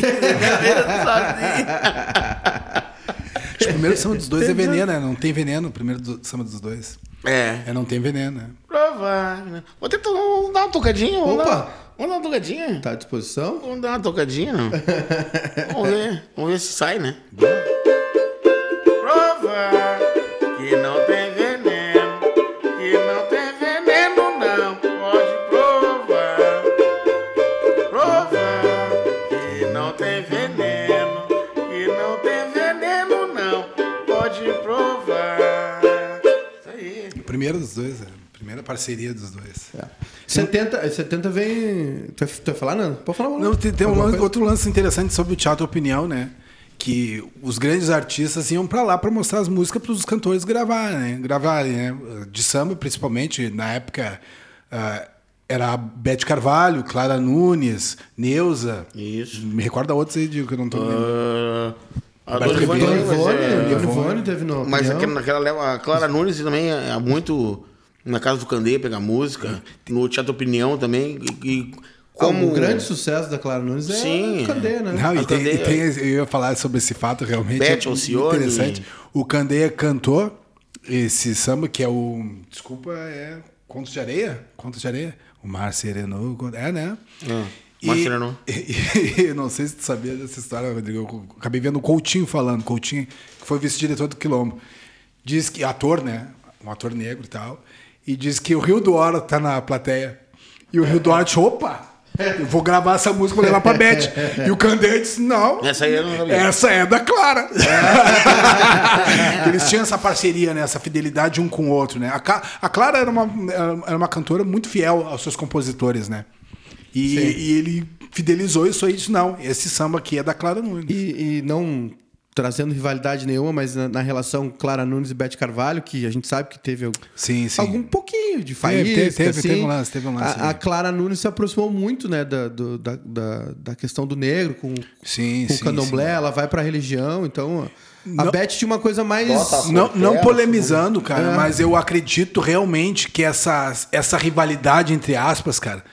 Acho que o primeiro samba dos dois é veneno, né? Não tem veneno o primeiro do, samba dos dois. é. É, não tem veneno, né? prova. Vou tentar vamos dar uma tocadinha. Vamos Opa! Dar, vamos dar uma tocadinha. Tá à disposição? Vamos dar uma tocadinha, vamos ver. Vamos ver se sai, né? Prova que não Primeira dos dois, é. Primeira parceria dos dois. É. 70, 70 vem. Tu vai, vai falar, Nando? Pode falar, Não, tem, tem um lance- outro lance interessante sobre o Teatro Opinião, né? Que os grandes artistas iam pra lá pra mostrar as músicas para os cantores gravarem, né? Gravarem, né? De samba, principalmente, na época ah, era a Beth Carvalho, Clara Nunes, Neuza. Isso. Me recorda outros aí, Diego, que eu não tô lembrando. Ah, a Roberto Dona Ivone, Ribeiro, mas Ivone, é- Ivone, Ivone teve no. Mas naquela leva, a Clara Nunes também é é muito na casa do Candeia pegar música, no Teatro Opinião também. E, e como o grande sucesso da Clara Nunes é Sim. o Candeia, né? Não, e tem, e Candeia- tem- eu ia falar sobre esse fato realmente. Beth é Alcione. interessante. O Candeia cantou esse samba que é o. Desculpa, é. Contos de Areia? Contos de Areia? O Mar Serenou. É, né? Ah, E- Serenou. E, eu não sei se tu sabia dessa história, Rodrigo. Eu acabei vendo o Coutinho falando. Coutinho, que foi vice-diretor do Quilombo. Diz que. Ator, né? Um ator negro e tal. E diz que o Rio do Hora tá na plateia. E o Rio do Hora disse: opa! Eu vou gravar essa música, vou levar pra Beth. E o Candeia disse: não. Essa aí eu não sabia. Essa é da Clara. Eles tinham essa parceria, né? essa fidelidade um com o outro. Né? A Clara era uma, era uma cantora muito fiel aos seus compositores. Né? E, e ele fidelizou isso aí e disse: não, esse samba aqui é da Clara Nunes. E, e não trazendo rivalidade nenhuma, mas na, na relação Clara Nunes e Beth Carvalho, que a gente sabe que teve Sim, sim. algum pouquinho de faísca, teve, teve, assim. teve um lance, teve um lance A, a. Clara Nunes se aproximou muito, né, da, do- da, da, da questão do negro com, Sim, com sim, o candomblé, sim. ela vai pra religião, então... A Não- Beth tinha uma coisa mais... Não, não polemizando, cara, É. mas eu acredito realmente que essa, essa rivalidade, entre aspas, cara,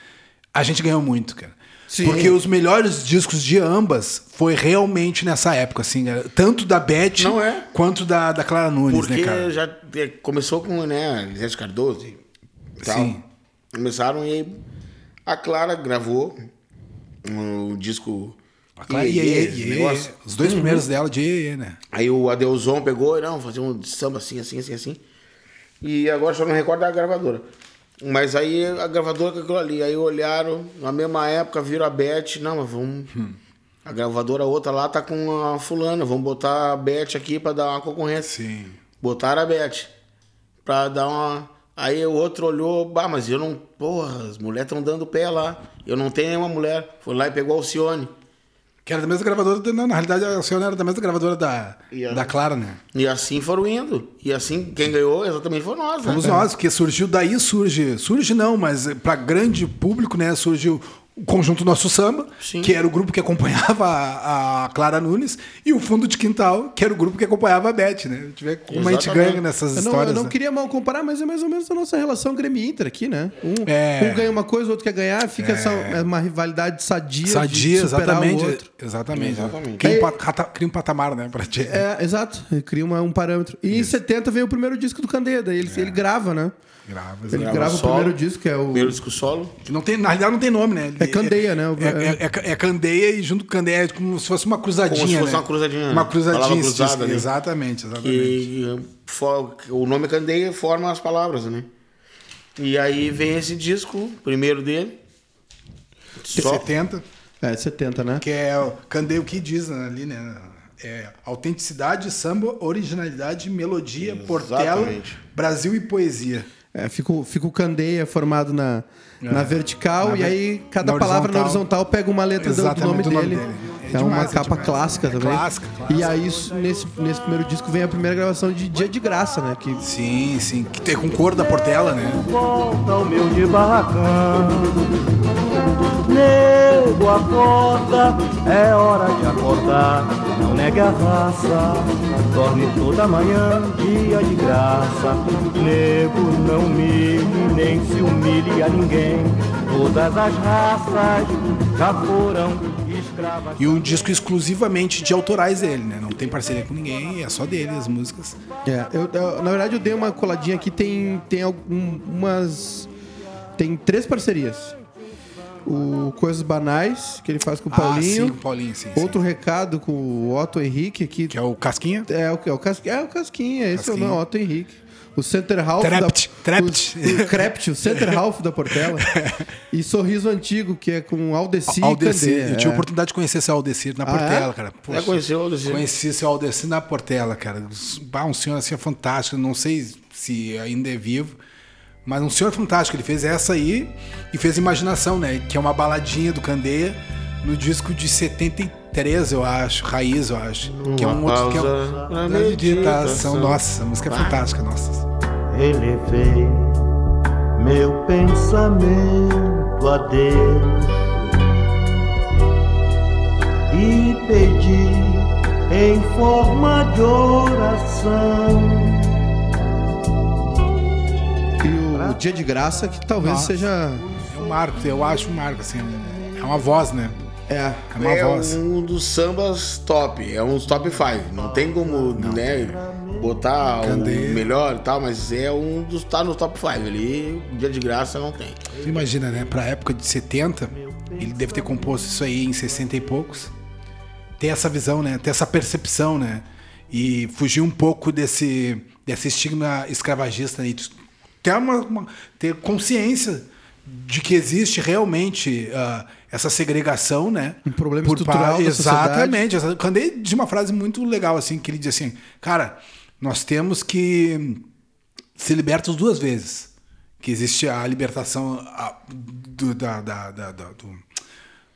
a gente ganhou muito, cara. Sim. Porque os melhores discos de ambas foi realmente nessa época, assim, tanto da Beth é. quanto da, da Clara Nunes, Porque né, cara? já te- começou com né, Lisete Cardoso e tal. Sim. Começaram e a Clara gravou o disco. A Clara, Iê, Iê, Iê, Iê, esse Iê, negócio. Os dois primeiros dela de Iê, Iê, né? Aí o Adeuson pegou, não, fazer um samba assim, assim, assim, assim. E agora só não recordo da gravadora. Mas aí a gravadora com aquilo ali. Aí olharam, na mesma época, viram a Beth. Não, mas vamos. Hum. A gravadora outra lá tá com a fulana. Vamos botar a Beth aqui pra dar uma concorrência. Sim. Botaram a Beth. Pra dar uma. Aí o outro olhou, bah, mas eu não. Porra, as mulheres estão dando pé lá. Eu não tenho nenhuma mulher. Foi lá e pegou a Alcione. Que era da mesma gravadora, na realidade a senhora era da mesma gravadora da, a- da Clara, né? E assim foram indo. E assim, quem ganhou exatamente foi nós. né? Fomos nós, porque surgiu daí surge, surge não, mas para grande público, né, surge o, conjunto Nosso Samba, Sim. que era o grupo que acompanhava a, a Clara Nunes, e o Fundo de Quintal, que era o grupo que acompanhava a Beth, né? Vê como a gente ganha nessas Eu não, histórias. eu não né? queria mal comparar, mas é mais ou menos a nossa relação Grêmio-Inter aqui, né? Um, É. um ganha uma coisa, o outro quer ganhar, fica essa é uma rivalidade sadia, Sadia, de superar exatamente. o outro. Exatamente. Exatamente. Cria, um cata- cria um patamar, né, pra ti. É, exato. Cria uma- um parâmetro. E em 70 veio o primeiro disco do Candeda. Ele, ele grava, né? Grava, Ele grava. grava o solo. primeiro disco, que é o. Primeiro disco solo. Que Não tem, na realidade não tem nome, né? É Candeia, né? O- É, é- é- é Candeia e junto com Candeia é como se fosse uma cruzadinha, Como se fosse né? uma cruzadinha, Uma né? cruzadinha. Cruzada disco. ali. Exatamente, exatamente. Que for- o nome Candeia forma as palavras, né? E aí vem esse disco, primeiro dele. Só, 70. É, 70, né? Que é o Candeia o que diz né, ali, né? É autenticidade, samba, originalidade, melodia, portela, Exatamente. Brasil e poesia. É, fica, o- fica o Candeia formado na, na vertical, É. Na e aí cada na palavra na horizontal. horizontal pega uma letra do- nome do nome dele. dele. É É, uma demais, é capa demais. clássica É também. clássica, clássica. E aí, isso, nesse, nesse primeiro disco, vem a primeira gravação de Dia de Graça, né? Que Sim, sim. Que tem com cor da Portela, né? volta ao meu de barracão. Nego, acorda, é hora de acordar. Não negue a raça, dorme toda manhã, dia de graça. Nego, não humilhe, nem se humilhe a ninguém. Todas as raças já foram. E um disco exclusivamente de autorais dele, né? Não tem parceria com ninguém, é só dele as músicas. É, eu, eu- na verdade eu dei uma coladinha aqui, tem, tem algumas tem três parcerias. O Coisas Banais, que ele faz com o Ah, Paulinho. sim, com o Paulinho, sim. sim. Outro recado com o Otto Henrique aqui. Que é o Casquinha. É o, é o, Cas- é o Casquinha, esse é o Casquinha. nome, Otto Henrique. O Center Half da... Trept. O, o Crept, o Center Half da Portela. E Sorriso Antigo, que é com Aldeci Aldecir. e Candê. Eu tive a é. oportunidade de conhecer esse Aldecir na Ah, Portela, é? cara. Já Poxa, conheceu o Aldecir? Conheci esse Aldecir na Portela, cara. Um senhor assim fantástico. Não sei se ainda é vivo. Mas um senhor fantástico. Ele fez essa aí e fez Imaginação, né? Que é uma baladinha do Candeia no disco de 73, eu acho. Raiz, eu acho. que é um Uma outro. Que é um, meditação. meditação. Nossa, a música é fantástica, nossa. elevei meu pensamento a Deus e pedi em forma de oração. E o Dia de Graça, que talvez Nossa. seja. É um marco, eu acho um marco, assim. É uma voz, né? É. É é voz. um dos sambas top, é um dos top 5. Não tem como, né, botar Cadê? o melhor e tal, mas é um dos tá no top 5 ali, dia de graça não tem. Tu imagina, né? Pra época de 70, ele deve ter composto isso aí em 60 e poucos. Ter essa visão, né? Ter essa percepção, né? E fugir um pouco desse, desse estigma escravagista. Né? E ter, uma, uma- ter consciência de que existe realmente ah, essa segregação, né? Um problema Por estrutural pa- da sociedade. Exatamente. exa- Quando ele diz uma frase muito legal, assim, que ele diz assim, cara, nós temos que ser libertos duas vezes. Que existe a libertação a- do, da, da- da- da- do,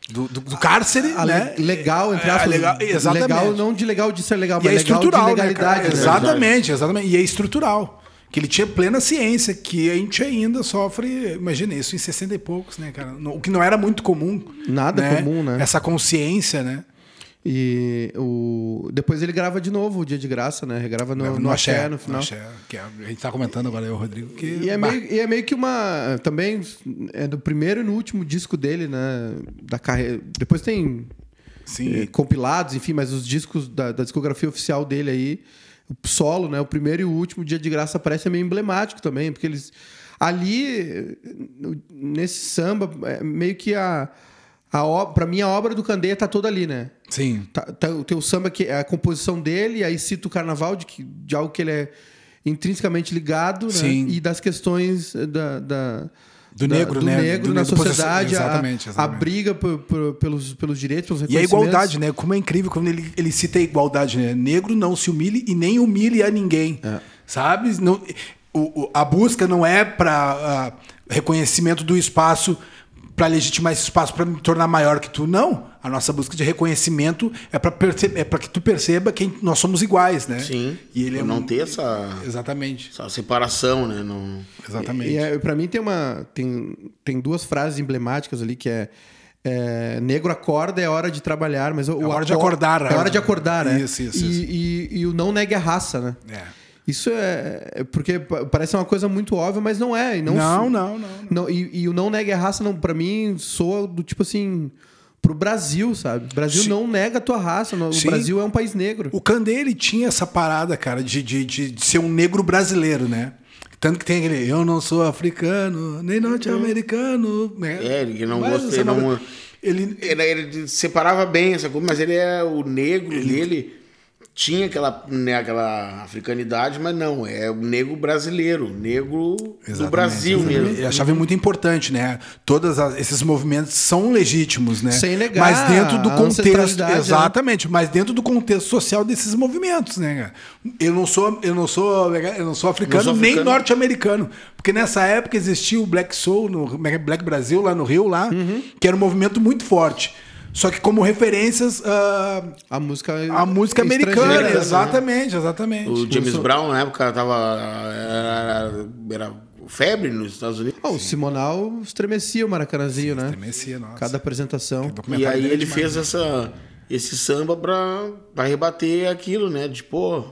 do, do- do cárcere, A né? le- legal, entre É, aspas. legal, exatamente. Legal, não de legal de ser legal, E mas é legal estrutural, de né, legalidade. né? Exatamente, exatamente. E é estrutural. Que ele tinha plena ciência que a gente ainda sofre, imagina isso em 60 e poucos, né, cara? No- O que não era muito comum. Nada comum, né? Essa consciência, né? E o... depois ele grava de novo o Dia de Graça, né? Regrava no, no, Axé, no final. Axé, que é- a gente tá comentando agora, eu, Rodrigo, que. E é, meio, e é meio que uma. Também é do primeiro e no último disco dele, né? Da carreira. Depois tem sim, eh, compilados, enfim, mas os discos da, da discografia oficial dele aí, solo, né? O primeiro e o último Dia de Graça parece meio emblemático também, porque eles. Ali, nesse samba, é meio que a. a pra mim, a obra do Candeia tá toda ali, né? sim. Tá, tá, o teu samba, que é a composição dele, aí cita o carnaval, de, que, de algo que ele é intrinsecamente ligado, né? Sim. E das questões da. da- Do da- negro, do né? negro Do na negro, do sociedade, a- exatamente, A, exatamente. briga por- por- pelos, pelos direitos, pelos E a igualdade, né? Como é incrível quando ele, ele cita a igualdade, né? Negro não se humilhe e nem humilhe a ninguém. Sabe? Não, o, o- a busca não é para reconhecimento do espaço, para legitimar esse espaço, para me tornar maior que tu. Não. A nossa busca de reconhecimento é para é para que tu perceba que nós somos iguais, né? Sim. E ele é não um- ter essa, Exatamente. essa separação, né? Não... Exatamente. E, é, pra mim tem uma. Tem, tem duas frases emblemáticas ali que é. é, negro acorda, é hora de trabalhar, mas o, o hora de acor- acordar, É né? hora de acordar, né? Isso, isso, e, isso. E, e o não negue a raça, né? É. Isso é. é Porque pa- parece uma coisa muito óbvia, mas não é. E não, Não, não, não. não e, e o não negue a raça, não, pra mim, soa do tipo assim. Pro Brasil, sabe? O Brasil Sim. não nega a tua raça. O Sim. Brasil é um país negro. O Candê, ele tinha essa parada, cara, de, de, de, de ser um negro brasileiro, né? Tanto que tem aquele, eu não sou africano, nem norte-americano. Né? É, ele não ele não- Ele, Ele, ele separava bem essa coisa, mas ele é o negro dele. Tinha aquela, né, aquela africanidade, mas não, é o negro brasileiro, negro do Exatamente, Brasil exatamente. mesmo. Ele achava muito importante, né? Todos esses movimentos são legítimos, né? Sem negar mas dentro do contexto, né? exatamente, mas dentro do contexto social desses movimentos, né? Eu não sou, eu não sou, eu não sou africano, Não sou nem norte-americano, porque nessa época existia o Black Soul, no é é? Black Brasil lá no Rio, lá, Uhum. que era um movimento muito forte. Só que como referências ah, A música. a música americana, né? exatamente, exatamente. O James Brown, na época, tava. Era, era febre nos Estados Unidos. Ah, o Simonal estremecia o Maracanãzinho, né? Estremecia, nossa. Cada apresentação. E aí é ele demais. fez essa, esse samba pra, pra rebater aquilo, né? De, pô,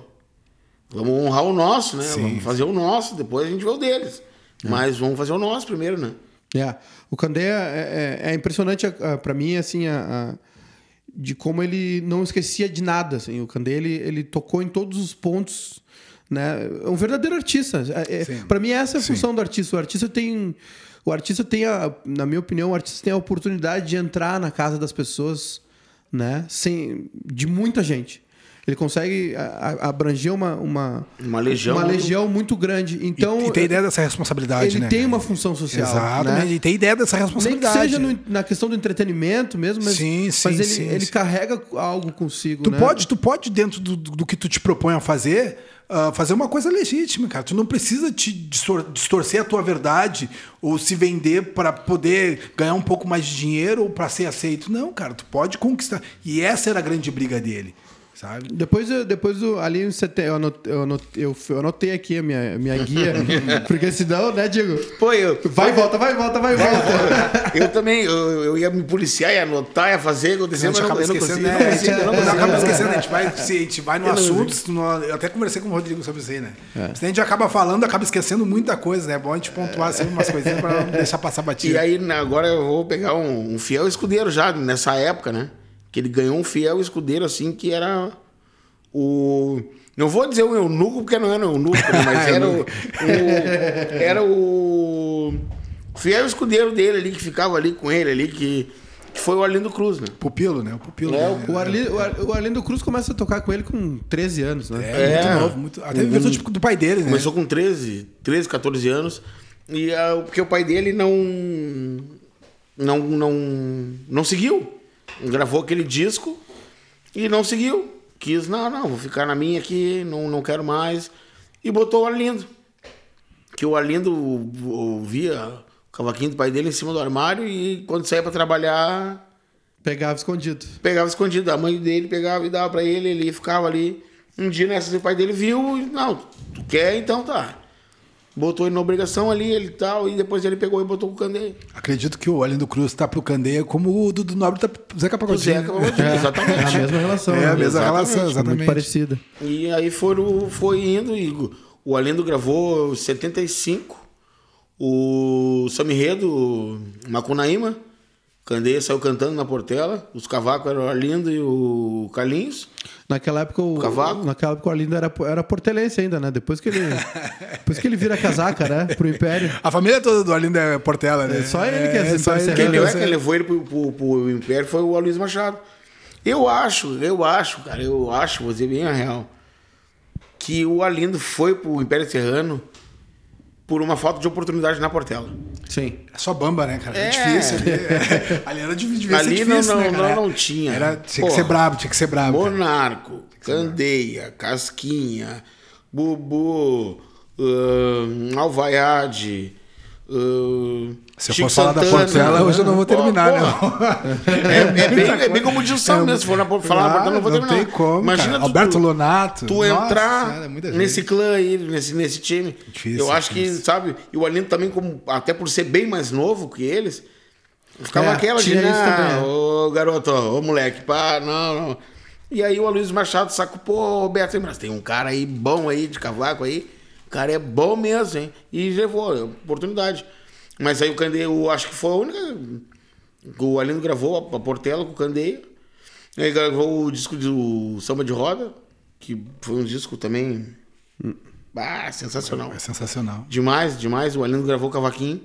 vamos honrar o nosso, né? Sim. Vamos fazer o nosso, depois a gente vê o deles. Mas vamos fazer o nosso primeiro, né? É. O Candeia é, é, é impressionante pra mim, assim, a, a- de como ele não esquecia de nada. Assim. O Candeia, ele, ele tocou em todos os pontos né? É um verdadeiro artista. É, é, Sim. para mim essa é a Sim. função do artista. O artista tem o artista tem a, na minha opinião, o artista tem a oportunidade de entrar na casa das pessoas, né? Sem de muita gente. Ele consegue abranger uma uma, Uma legião uma legião muito grande. Então e, e tem ideia dessa responsabilidade, ele né? tem uma função social. Exatamente. né? E tem ideia dessa Nem que responsabilidade. seja no- na questão do entretenimento mesmo, mas, Sim, sim, mas ele, sim, ele carrega algo consigo. Tu né? pode, tu pode dentro do, do que tu te propõe a fazer, ah, fazer uma coisa legítima, cara. Tu não precisa te distor- distorcer a tua verdade ou se vender para poder ganhar um pouco mais de dinheiro ou para ser aceito. Não, cara, tu pode conquistar. E essa era a grande briga dele, sabe? Depois, eu- depois eu- ali em setembro, eu anotei, eu anotei, eu- anotei aqui a minha, minha guia, porque senão, né, Diego? Pô, eu, Vai e volta, vai e volta, vai e volta. eu também, eu, eu ia me policiar, ia anotar, ia fazer, acontecer, mas eu não, esquecendo, né? não não Nós consigo. acaba esquecendo, a gente vai, se a gente vai no assunto, não- eu até conversei com o Rodrigo sobre isso aí, né? Senão a gente acaba falando, acaba esquecendo muita coisa, né? É bom a gente pontuar sempre umas coisinhas pra não deixar passar batido. E aí, né, agora eu vou pegar um, um fiel escudeiro já, nessa época, né? Que ele ganhou um fiel escudeiro, assim, que era o... Não vou dizer o eunuco, porque não era o eunuco, né? mas era o, o- Era o... Fiel escudeiro dele ali, que ficava ali com ele ali, que, que foi o Arlindo Cruz, né? Pupilo, né? O pupilo. É, né? O, Arli, o, Ar- o Arlindo Cruz começa a tocar com ele com 13 anos, né? É, É. muito novo. Muito, até em virtude do pai dele, né? Começou com 13, 13, 14 anos. E ah, porque o pai dele não. Não, não, não seguiu. Gravou aquele disco e não seguiu. Quis, não, não, vou ficar na minha aqui, não, não quero mais. E botou o Arlindo. Que o Arlindo ouvia o cavaquinho do pai dele em cima do armário e quando saía pra trabalhar, Pegava escondido. pegava escondido. A mãe dele pegava e dava pra ele, ele ficava ali. Um dia nessa, o pai dele viu e, não, tu quer, então tá. Botou ele na obrigação ali, ele tal, e depois ele pegou e botou com o Candeia. Acredito que o Arlindo Cruz tá pro Candeia como o Dudu Nobre tá pro Zeca O Pagodinho. Zeca Pagodinho, É a exatamente. mesma relação. É a né? mesma Exatamente, relação, Muito exatamente. parecida. E aí foram, foi indo, e o Arlindo gravou em 75, o Samirredo, Macunaíma, Candeia saiu cantando na Portela, os cavacos eram o Arlindo e o Carlinhos. Naquela época o, Cavaco? naquela época o Arlindo era, era portelense ainda, né? Depois que ele depois que ele vira casaca, né? Pro Império. A família toda do Arlindo é Portela, né? É só ele que é só ele. Quem, que levou, é quem levou ele pro, pro, pro Império foi o Aloysio Machado. Eu acho, eu acho, cara, eu acho, vou dizer bem a real, que o Arlindo foi pro Império Serrano por uma falta de oportunidade na Portela. Sim. É só bamba, né, cara? É, É. difícil. Ali, é- ali era difícil, Ali ser não- difícil, não- né, cara? não- não tinha. Era, tinha Pô. que ser brabo, tinha que ser brabo. Monarco, Candeia, Casquinha, Bubu, ahn, Alvaiade. ahn, Se eu Chico for falar da. Portela, hoje eu não vou Pô, terminar, pô. não. É, é bem, é bem como o Dilson mesmo. Se for na, falar na Portela, não vou não terminar. tem como, Imagina cara. tu, Alberto Lonato. tu Nossa entrar é nesse clã aí, nesse, nesse time. Difícil, eu acho que, difícil. sabe, e o Arlindo também, como, até por ser bem mais novo que eles, ficava É, aquela de, é. ô garoto, ô moleque, pá, não, não. E aí o Aloysio Machado sacou, pô, Roberto Lembrança, tem um cara aí bom aí, de cavaco aí, o cara é bom mesmo, hein? E levou, é oportunidade. Mas aí o Candeia, eu acho que foi a única. O Arlindo gravou a, Portela com o Candeia. Aí gravou o disco do Samba de Roda, que foi um disco também. Ah, sensacional. É sensacional. Demais, demais. O Arlindo gravou o Cavaquinho.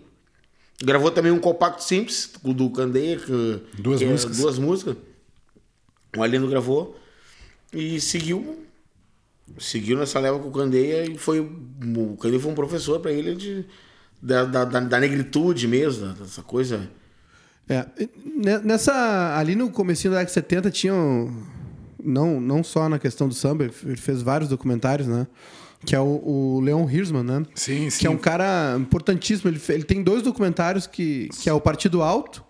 Gravou também um compacto simples o do Candeia. Que, Duas que é músicas. duas músicas. O Arlindo gravou. E seguiu. Seguiu nessa leva com o Candeia e foi. O Candeia foi um professor para ele de, da, da, da, da negritude mesmo, dessa coisa. É, ne- nessa ali no comecinho da década de 70 tinham não não só na questão do samba, ele fez vários documentários, né? Que é o, o Leon Hirschman, né? Sim, Que sim. é um cara importantíssimo. Ele, ele tem dois documentários que, que é o Partido Alto,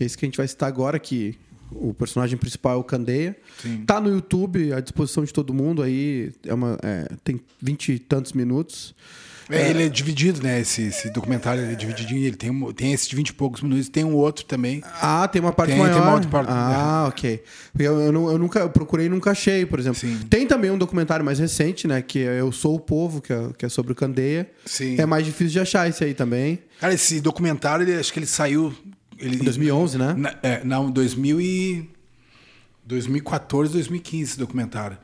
esse que a gente vai citar agora, que o personagem principal é o Candeia. Sim. Tá no YouTube, à disposição de todo mundo aí. É uma, é, tem vinte e tantos minutos. É, Ele é dividido, né? Esse, esse documentário é divididinho. Ele tem, um- tem esse de 20 e poucos minutos, tem um outro também. Ah, tem uma parte Tem- tem maior. uma outra parte, ah, ok. Eu, eu, eu nunca eu procurei e nunca achei, por exemplo. Sim. Tem também um documentário mais recente, né? Que é Eu Sou o Povo, que é, que é sobre o Candeia. Sim. É mais difícil de achar esse aí também. Cara, esse documentário, ele, acho que ele saiu. Ele, Em 2011, né? Na, é, não, 2000 e 2014, 2015 esse documentário.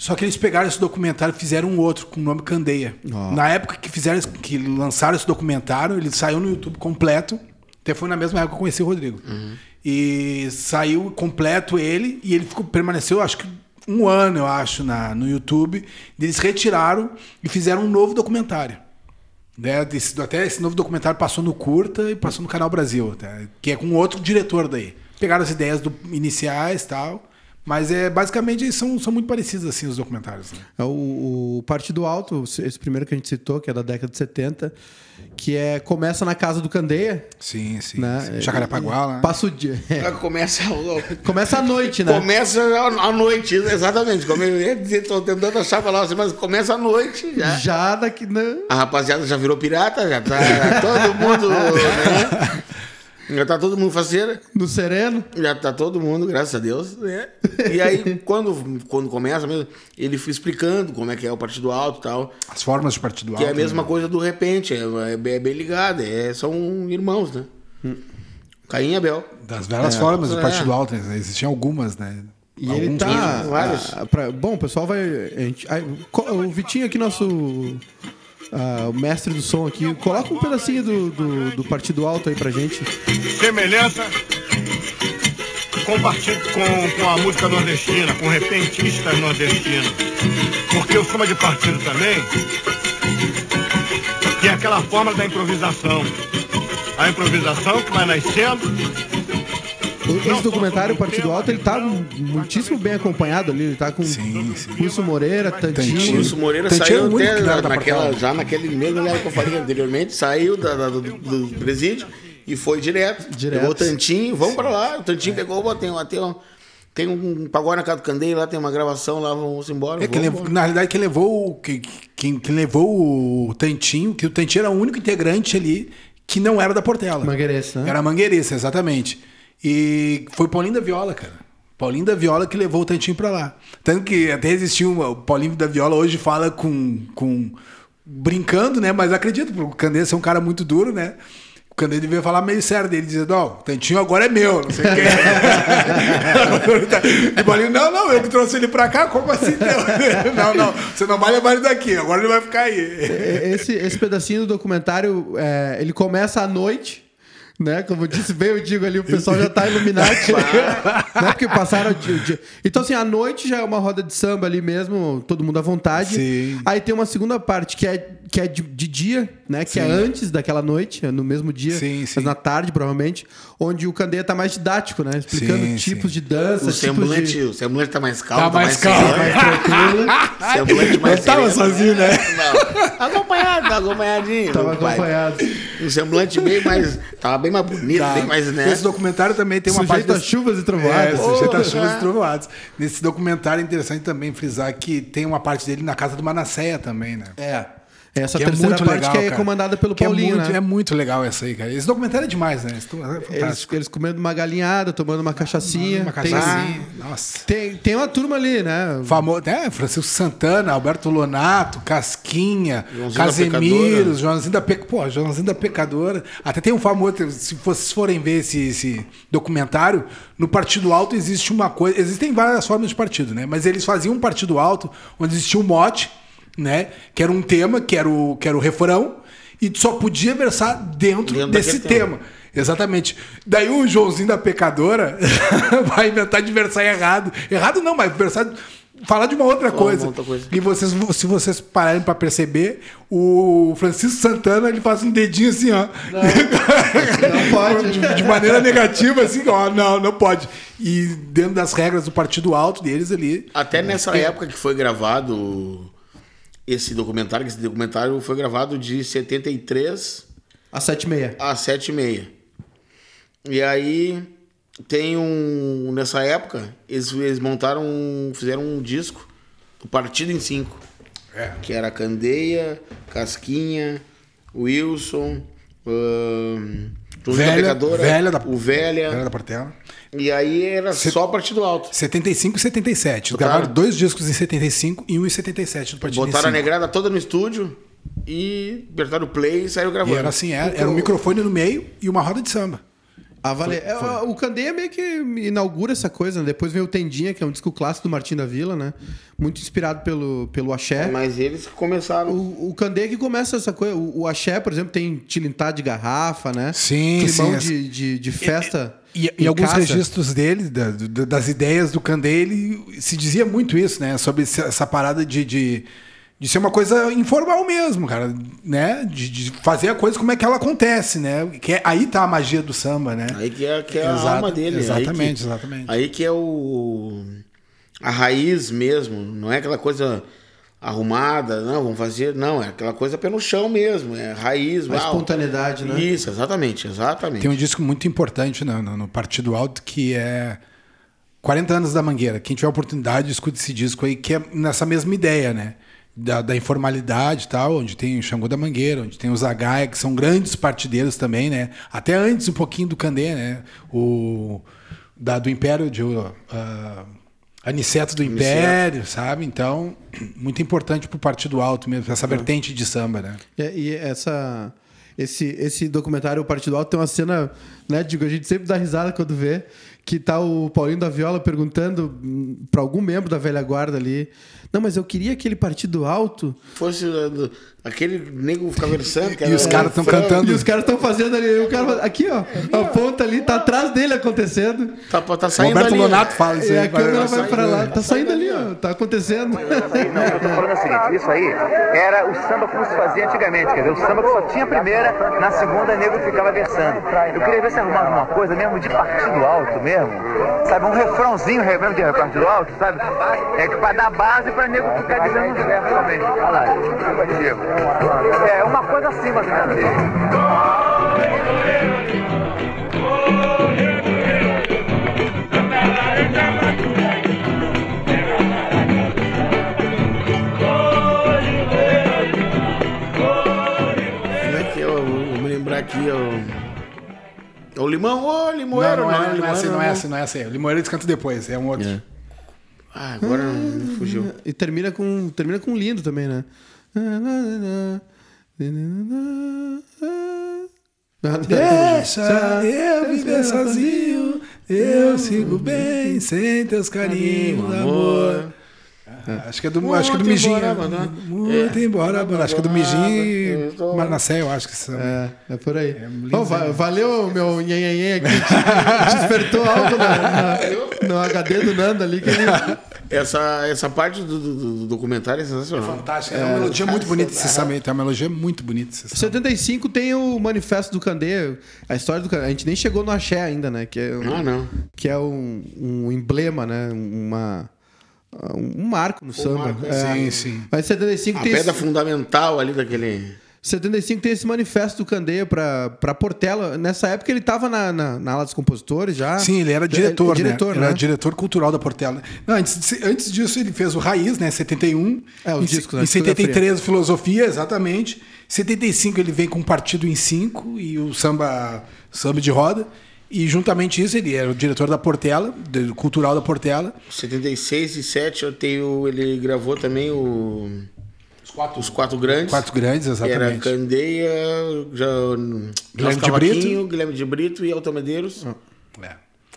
Só que eles pegaram esse documentário e fizeram um outro com o nome Candeia. Ó. Na época que fizeram, que lançaram esse documentário, ele saiu no YouTube completo. Até foi na mesma época que eu conheci o Rodrigo. E saiu completo ele e ele ficou, permaneceu, acho que um ano, eu acho, na, no YouTube. Eles retiraram e fizeram um novo documentário. Né? Até esse novo documentário passou no Curta e passou no Canal Brasil, tá? que é com outro diretor daí. Pegaram as ideias do, iniciais e tal. Mas é basicamente são, são muito parecidos assim os documentários. Né? É o, o Partido Alto, esse primeiro que a gente citou, que é da década de 70, que é começa na casa do Candeia, Sim, sim. né? sim. Jacarepaguá lá. Passa o dia. Aí Começa, Começa à noite, né? começa à noite, exatamente. Como eu ia dizer, tô tentando achar a palavra assim, mas começa à noite já. Já daqui. Né? A rapaziada já virou pirata, já tá todo mundo, né? Já tá todo mundo faceira. No sereno. Já tá todo mundo, graças a Deus, né? E aí, quando, quando começa mesmo, ele foi explicando como é que é o Partido Alto e tal. As formas de partido Que é a alto, mesma né? coisa do repente, é, é bem- é bem ligado, é, são irmãos, né? Caim e Abel. Das várias formas É. de partido alto. né? Existiam algumas, né? E Alguns ele tá. vários. ah, pra- bom, o pessoal vai. a gente- o Vitinho aqui, nosso. Ah, o mestre do som aqui, coloca um pedacinho do, do, do Partido Alto aí pra gente. semelhança com, com, com a música nordestina, com repentistas nordestinos. Porque o samba de partido também tem aquela forma da improvisação. A improvisação que vai nascendo. Esse documentário, o Partido Alto, ele tá muitíssimo bem acompanhado ali. Ele tá com Sim, sim. Wilson Moreira, Tantinho. Tantinho. Wilson Moreira saiu é único até naquela, Portela. já naquele mesmo lugar que eu falei anteriormente, saiu da, da- do, do presídio e foi direto. Direto. Pegou o Tantinho, vamos pra lá. O Tantinho pegou, "Pô, tem, um- tem, um, tem um pagode na casa do Candeia, lá tem uma gravação, lá vamos embora. É, vamos levou- embora. na realidade, quem levou, o- que- quem, quem levou o Tantinho, que o Tantinho era o único integrante ali que não era da Portela. Mangueirense, né? Era mangueirense, exatamente. E foi Paulinho da Viola, cara. Paulinho da Viola que levou o Tantinho pra lá. Tanto que até existiu uma, o Paulinho da Viola hoje fala com, com brincando, né? Mas acredito, porque o Candê é um cara muito duro, né? O Candê devia falar meio sério dele, dizendo, ó, o Tantinho agora é meu, não sei o quê. e Paulinho, não, não, eu que trouxe ele pra cá, como assim? Não, não, você não vai levar ele daqui, agora ele vai ficar aí. Esse, esse pedacinho do documentário, é, ele começa à noite, né? Como eu disse bem, eu digo ali, o pessoal já tá iluminati. né? Porque passaram o dia, o dia. Então, assim, à noite já é uma roda de samba ali mesmo, todo mundo à vontade. Sim. Aí tem uma segunda parte que é, que é de, de dia, né? Que é Sim. antes daquela noite, é no mesmo dia, Sim, mas na tarde, provavelmente, onde o Candeia tá mais didático, né? Explicando Sim, tipos sim. de dança, O semblante, de... o semblante tá mais calmo, Tá tá, mais calmo. sereno. mais tranquilo. Semblante mais Não tava sereno. sozinho, né? Não. Acompanhado, tá acompanhadinho. Tava pai. acompanhado. Um semblante bem mais. Tava bem mais bonito, Tá. bem mais, né? Esse documentário também tem uma Sujeito parte a desse- chuvas e É, trovoadas. sujeito a Oh, chuvas é. e trovoadas. Nesse documentário é interessante também frisar que tem uma parte dele na casa do Manasseia também, né? É. Essa Que terceira é parte legal, que é cara. comandada pelo Que Paulinho, é muito, né? É muito legal essa aí, cara. Esse documentário é demais, né? É Eles, fantástico. eles comendo uma galinhada, tomando uma cachaçinha. Uma Tem- cachaçinha. Nossa. Tem, tem uma turma ali, né? Famoso, é, Francisco Santana, Alberto Lonato, Casquinha, Joãozinho Casemiro. Joãozinho da Pecadora. Pô, Joãozinho da Pecadora. Até tem um famoso, se vocês forem ver esse, esse documentário, no Partido Alto existe uma coisa. Existem várias formas de partido, né? Mas eles faziam um Partido Alto onde existia um mote, né? Que era um tema, que era o, que era o refrão, e só podia versar dentro, Dentro desse tema. tema. Exatamente. Daí o Joãozinho da Pecadora vai inventar de versar errado. Errado não, mas versar. Falar de uma outra coisa. outra coisa. E vocês, se vocês pararem pra perceber, o Francisco Santana ele faz um dedinho assim, ó. não pode. de, de maneira negativa, assim, ó. Não, não pode. E dentro das regras do partido alto deles ali. Até nessa época que foi gravado esse documentário, que esse documentário foi gravado de 73 Às sete e meia. a 7 e meia. E aí tem um. Nessa época, eles, eles montaram. um- fizeram um disco do Partido em Cinco. É. Que era Candeia, Casquinha, Wilson, Velha- Pecadora, Velha da- o Velha. Era da Portela. E aí era só Partido Alto. 75 e 77. Eles Botaram- gravaram dois discos em 75 e um em 77 do partido Botaram a negrada toda no estúdio e apertaram o play e saíram gravando. E era assim, era, era um microfone no meio e uma roda de samba. A Vale... é, O Candeia meio que inaugura essa coisa, né? Depois vem o Tendinha, que é um disco clássico do Martim da Vila, né? Muito inspirado pelo, pelo axé. Mas eles que começaram. O, o Candeia que começa essa coisa. O, o axé, por exemplo, tem tilintá de garrafa, né? Sim, Climão sim, de, de, de festa. E, em e alguns casa. registros dele, da- da- das ideias do Candé, ele se dizia muito isso, né? Sobre essa parada de, de, de ser uma coisa informal mesmo, cara, né? De, de fazer a coisa como é que ela acontece, né? Que é- aí tá a magia do samba, né? Aí que é, que é Exato, a alma dele. exatamente, aí que, exatamente. Aí que é o. A raiz mesmo. Não é aquela coisa arrumada, não, vamos fazer. Não, é aquela coisa pé no chão mesmo. É raiz. A uau. espontaneidade, né? Isso, exatamente, exatamente. Tem um disco muito importante no, no- no Partido Alto que é 40 anos da Mangueira. Quem tiver oportunidade, escute esse disco aí, que é nessa mesma ideia, né? Da, da informalidade tal, onde tem o Xangô da Mangueira, onde tem os Zagaia, que são grandes partideiros também, né? Até antes um pouquinho do Candê, né? O, da, do Império, de uh, Aniceto do Império, sabe? Então, muito importante pro Partido Alto mesmo, essa vertente de samba, né? E, e essa, esse, esse documentário, o Partido Alto, tem uma cena, né, digo, a gente sempre dá risada quando vê, que tá o Paulinho da Viola perguntando pra algum membro da velha guarda ali, não, mas eu queria aquele Partido Alto, Fosse uh, do- aquele nego ficar versando. que E era os caras tão frango, cantando. e os caras estão fazendo ali, o cara aqui ó, a ponta ali, tá atrás dele acontecendo, Tá, tá saindo Roberto ali. Lonato fala isso e aí. a câmera vai- vai pra lá, tá saindo ali, ó, tá acontecendo. Não, eu tô falando é o seguinte, isso aí era o samba como se fazia antigamente, quer dizer, o samba que só tinha a primeira, na segunda nego ficava versando. Eu queria ver se arrumava uma coisa mesmo de partido alto mesmo, sabe, um refrãozinho mesmo de partido alto, sabe? É que pra dar base pra nego ficar dizendo versos também. Olha lá, é uma coisa assim, menos. Como é que é? Eu, eu vou me lembrar aqui. É o limão, ô, Não, limoeiro, não, é, não, é limoeiro assim, não é assim, não é assim. O Limoeiro eles cantam depois, é um outro. É. Ah, agora me fugiu. E termina com, termina com lindo também, né? Deixa eu viver sozinho, eu sigo bem, sem teus carinhos, amor. Ah, Acho que é do, acho que é do Muito Mijinho. embora, mano. Muito É. embora, mano. Acho que é do Mijinho e tô- Marnacé, eu acho que são. É, é por aí. lindo, Bom, va- valeu, meu nhenhenhen aqui. Despertou algo na, na- no HD do Nando ali. Que ele... Essa, essa parte do, do- do documentário é sensacional. Fantástico. É, uma melodia muito bonita esse samba. aí, Tem uma melodia muito bonita esse samba. 75 tem o Manifesto do Candê, a história do Candê. A gente nem chegou no Axé ainda, né? Que é, um- Ah, não. que é um, um emblema, né? Uma, um marco no samba. marco, É. Sim, sim. Mas 75 A tem pedra esse, fundamental ali daquele. 75 tem esse manifesto do Candeia pra, pra Portela. Nessa época ele tava na, na, na ala dos compositores já. Sim, ele era diretor, Ele- né? diretor, Ele né? era diretor cultural da Portela. Não, antes, antes disso, ele fez o Raiz, né? 71. É, os em, discos, né? Em 73, Filosofia, exatamente. Em 75, ele vem com o Partido em 5 e o samba, samba de roda. E juntamente isso, ele era o diretor da Portela, do cultural da Portela. 76 e 7 eu tenho. Ele gravou também o. Os quatro, Os quatro grandes. quatro grandes, Era exatamente. Candeia, já, Guilherme de Brito. Guilherme de Brito e Alta Medeiros. É.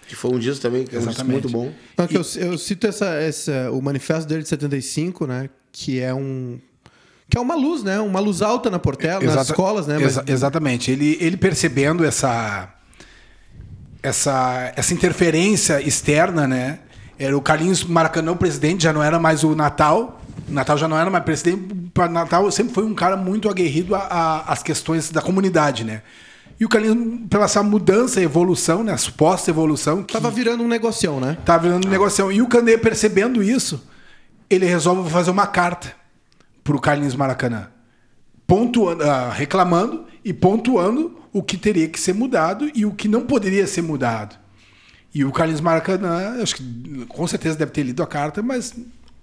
Que foi um disco também, que é um Exatamente. muito bom. Não, que eu, eu cito essa, essa, o manifesto dele de 75, né? Que é um. Que é uma luz, né? Uma luz alta na Portela, nas Exata- escolas, né? Mas- exa- exatamente. Ele, ele percebendo essa, essa, essa interferência externa, né? Era o Carlinhos Maracanã, o presidente, já não era mais o Natal. Natal já não era mais presidente. O Natal sempre foi um cara muito aguerrido às questões da comunidade, né? E o Carlinhos, pela essa mudança, evolução, né? A suposta evolução, que Tava virando um negocião, né? Tava virando um negocião. E o Candê, percebendo isso, ele resolve fazer uma carta pro Carlinhos Maracanã. Pontuando, ah, reclamando e pontuando o que teria que ser mudado e o que não poderia ser mudado. E o Carlinhos Maracanã, acho que com certeza deve ter lido a carta, mas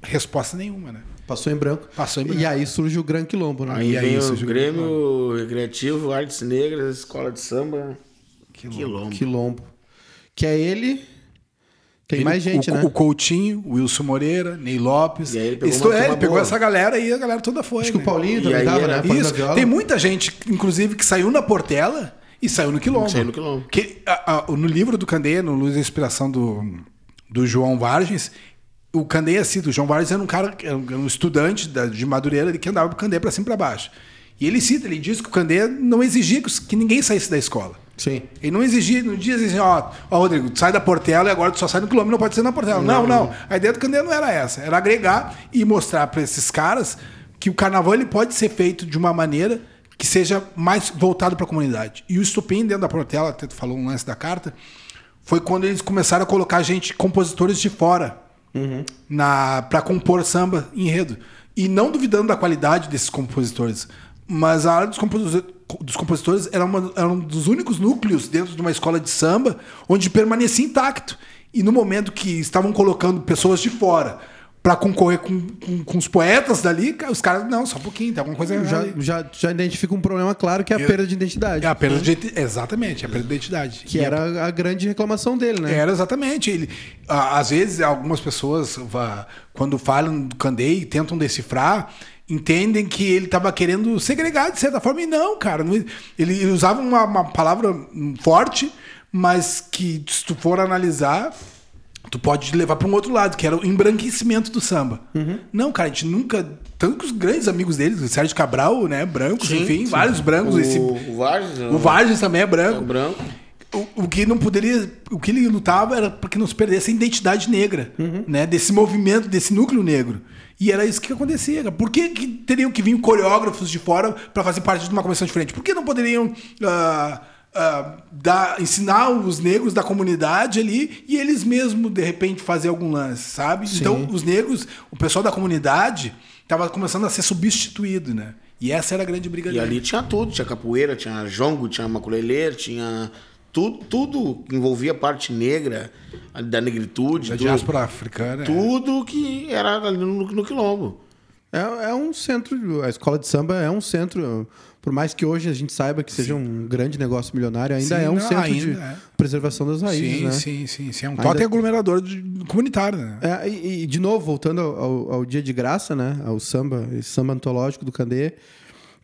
resposta nenhuma, né? Passou em branco. Passou em branco. E aí surge o Gran Quilombo, né? Aí, E aí, vem isso, o? Grêmio Recreativo, Artes Negras, Escola de Samba. Quilombo. Quilombo. Que é ele. Tem Ele- mais gente, o, né? O Coutinho, o Wilson Moreira, Ney Lopes. E aí ele pegou Isto uma é, ele pegou boa. essa galera e a galera toda foi. Acho que o né? Paulinho E também aí tava, né? Isso. Tem muita gente, inclusive, que saiu na Portela E saiu no quilombo. Saiu no quilombo. Que, a- a- no livro do Candeia, no Luz da Inspiração do, do João Vargens, o Candeia cita, o João Vargens era um cara, era um, estudante da- de Madureira que andava pro Candeia para cima e para baixo. E ele cita, ele diz que o Candeia não exigia que, ninguém saísse da escola. Sim. Ele não exigia, não dizia assim, ó, ó, Rodrigo, tu sai da Portela e agora tu só sai no quilômetro, não pode ser na Portela. Não, não. A ideia do Candeia não era essa. Era agregar e mostrar para esses caras que o carnaval ele pode ser feito de uma maneira que seja mais voltado para a comunidade. E o estupim dentro da Portela, até tu falou um lance da carta, foi quando eles começaram a colocar gente, compositores de fora, na para compor samba enredo. E não duvidando da qualidade desses compositores, mas a área dos, composi- dos compositores era, uma- era um dos únicos núcleos dentro de uma escola de samba onde permanecia intacto. E no momento que estavam colocando pessoas de fora para concorrer com, com, com os poetas dali, os caras, não, só um pouquinho, tem alguma coisa errada Já, já, já identifica um problema claro que é a Eu- perda de identidade. É a perda de Exatamente, é a perda de identidade. Que E era a grande reclamação dele, né? Era exatamente. Ele, às vezes, algumas pessoas, quando falam do Candei e tentam decifrar, entendem que ele estava querendo segregar de certa forma. E não, cara. não- ele, ele usava uma, uma palavra forte, mas que, se tu for analisar, tu pode levar para um outro lado, que era o embranquecimento do samba. Não, cara, a gente nunca. Tanto que os grandes amigos deles, o Sérgio Cabral, né? Brancos, Sim, enfim, sim. vários brancos. O, esse, o Vargas. o Vargas também é é branco. o branco. O, o que não poderia. O que ele lutava era para que não se perdesse a identidade negra, né? Desse movimento, desse núcleo negro. E era isso que acontecia. cara. Por que, que teriam que vir coreógrafos de fora para fazer parte de uma comissão diferente? Por que não poderiam ah, ah, dar, ensinar os negros da comunidade ali e eles mesmos, de repente, fazer algum lance, sabe? Então, os negros, o pessoal da comunidade, estava começando a ser substituído, né? E essa era a grande briga E dele. ali tinha tudo, tinha capoeira, tinha jongo, tinha maculelê, tinha tudo, tudo que envolvia a parte negra, da negritude, Da tudo, diáspora africana. é. tudo que era ali no, no quilombo. É, é um centro, a escola de samba é um centro, por mais que hoje a gente saiba que seja um grande negócio milionário, ainda Sim, é um não, centro de é. preservação das raízes, Sim, né? sim, sim, sim. É um Ainda- totem aglomerador de- comunitário, né? É, e, e, de novo, voltando ao, ao- ao dia de graça, né? Ao samba, esse samba antológico do Candê,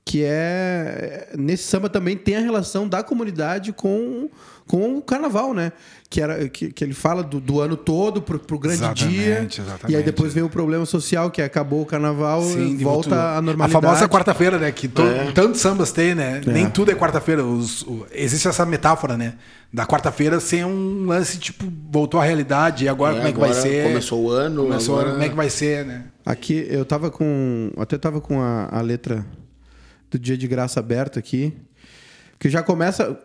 que é. Nesse samba também tem a relação da comunidade com, com o carnaval, né? Que, era, que, que ele fala do, do ano todo pro, pro grande Exatamente, dia. exatamente. E aí depois vem o problema social, que acabou o carnaval Sim, e volta à normalidade. A famosa quarta-feira, né? Que to- É. tantos sambas tem, né? Nem tudo é quarta-feira. Os- existe essa metáfora, né? Da quarta-feira ser um lance, tipo, voltou à realidade. E agora É, como é que vai agora ser? começou o ano, Começou o ano, agora- como é que vai ser, né? Aqui eu tava com. Até tava com a, a letra do dia de graça aberta aqui. Que já começa.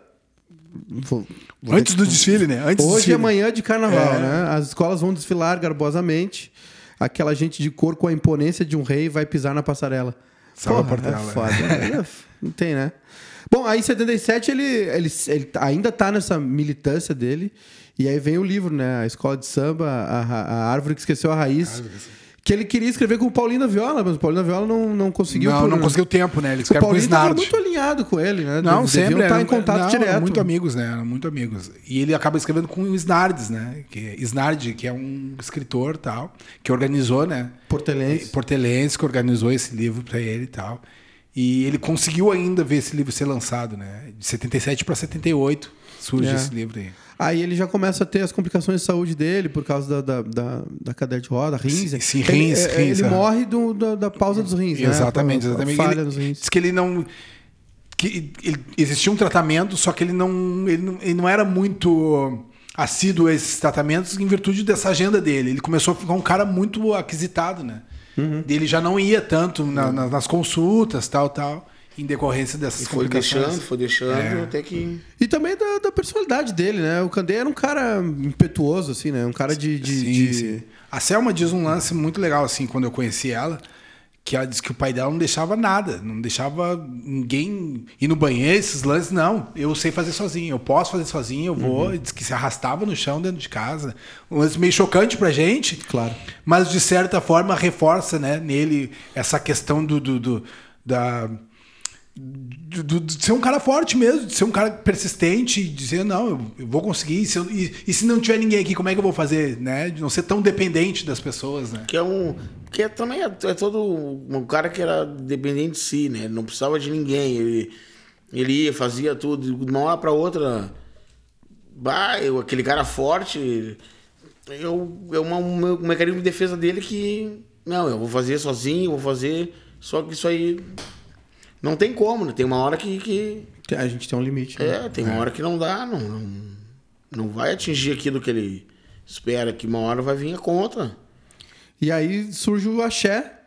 vou- vou Antes do desfile, né? Antes Hoje desfile. é manhã de carnaval, É. né? As escolas vão desfilar garbosamente. Aquela gente de cor com a imponência de um rei vai pisar na passarela. Salva Porra, a Portela. É foda. né? Não tem, né? Bom, aí em 77 ele, ele, ele ainda tá nessa militância dele. E aí vem o livro, né? A Escola de Samba, a, a Árvore que Esqueceu a Raiz. Que ele queria escrever com o Paulinho da Viola, mas o Paulinho da Viola não, não conseguiu. Não, por- não conseguiu tempo, né? Ele O escreve com o Snard. muito alinhado com ele, né? Não, Deviam sempre. estar eram- em contato não, direto. eram muito amigos, né? Eram muito amigos. E ele acaba escrevendo com o Snardes, né? Que é Snard, que é um escritor tal, que organizou, né? Portelense. Portelense, que organizou esse livro para ele e tal. E ele conseguiu ainda ver esse livro ser lançado, né? De 77 para 78 surge É. esse livro aí. Aí ele já começa a ter as complicações de saúde dele por causa da, da, da, da cadeira de roda, rins. Sim, Ele- rins, é, rins, Ele é. morre do, da, da pausa dos rins, né? Exatamente, a exatamente. Falha ele, nos rins. diz que ele não. Que ele- existia um tratamento, só que ele não, ele não, ele não era muito assíduo a esses tratamentos em virtude dessa agenda dele. Ele começou a ficar um cara muito aquisitado, né? Uhum. Ele já não ia tanto na- na- nas consultas, tal, tal, em decorrência dessas E foi complicações. deixando, foi deixando, É. até que. E também da, da personalidade dele, né? O Candé era um cara impetuoso, assim, né? Um cara de. de, Sim, de- sim. A Selma diz um lance muito legal, assim, quando eu conheci ela, que ela disse que o pai dela não deixava nada, não deixava ninguém ir no banheiro, esses lances, não. Eu sei fazer sozinho, eu posso fazer sozinho, eu vou. Uhum. Diz que se arrastava no chão dentro de casa. Um lance meio chocante pra gente. Claro. Mas, de certa forma, reforça né, nele essa questão do, do, do- da de, de- de ser um cara forte mesmo, de ser um cara persistente e dizer, não, eu, eu vou conseguir. Se, eu- e- e se não tiver ninguém aqui, como é que eu vou fazer? Né? De não ser tão dependente das pessoas, né? Que é um. Que é, também é, é todo um cara que era dependente de si, né? Ele não precisava de ninguém. Ele, Ele ia, fazia tudo, de uma hora pra outra. Bah, eu, aquele cara forte. Eu, é uma, um mecanismo de defesa dele que. Não, eu vou fazer sozinho, eu vou fazer. Só que isso aí. Não tem como, né? Tem uma hora que. que A gente tem um limite. né? é, tem uma hora que não dá, não, não, não vai atingir aquilo que ele espera, que uma hora vai vir a conta. E aí surge o axé.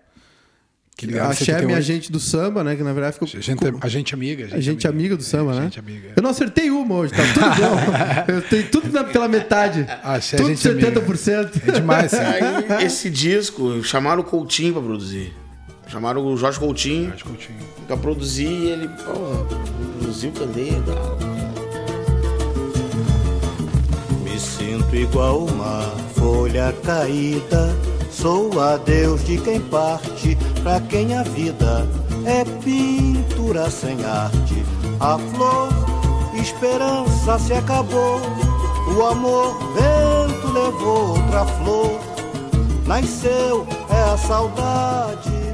Que ligado, axé é 78. minha gente do samba, né? Que na verdade ficou. A gente, a gente amiga. A gente amiga do samba, a né? gente amiga. Eu não acertei uma hoje, tá tudo bom. Eu tenho tudo na- pela metade. Axé, tudo gente amiga. 70%. É demais, sim. Aí, esse disco, chamaram o Coutinho pra produzir. Chamaram o Jorge Coutinho eu tinha. pra produzir e ele, porra, produziu candeia. Me sinto igual uma folha caída. Sou adeus de quem parte, pra quem a vida é pintura sem arte. A flor, esperança se acabou. O amor, vento levou outra flor. Nasceu, é a saudade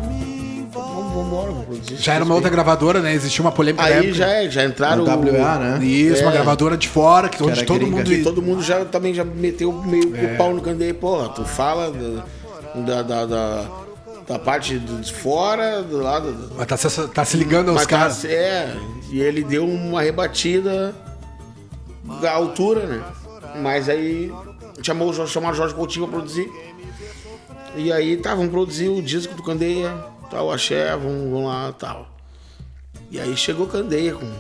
embora, vamos produzir. Já era uma outra gravadora, né? Existia uma polêmica na Aí época. já, é, já entraram. WA, né? Isso, uma É. gravadora de fora, que, onde era todo gringa. mundo. Que todo mundo já também já meteu meio É. o pau no candeia. Porra, tu fala da, da, da, da parte de fora, do lado. Mas tá, se- tá se ligando aos Mas tá- caras. É, e ele deu uma rebatida da altura, né? Mas aí chamou, o Jorge- chamaram o Jorge Coutinho pra produzir. E aí tá, vamos produzir o disco do Candeia, tal, axé, vamos, vamos lá, tal. E aí chegou Candeia com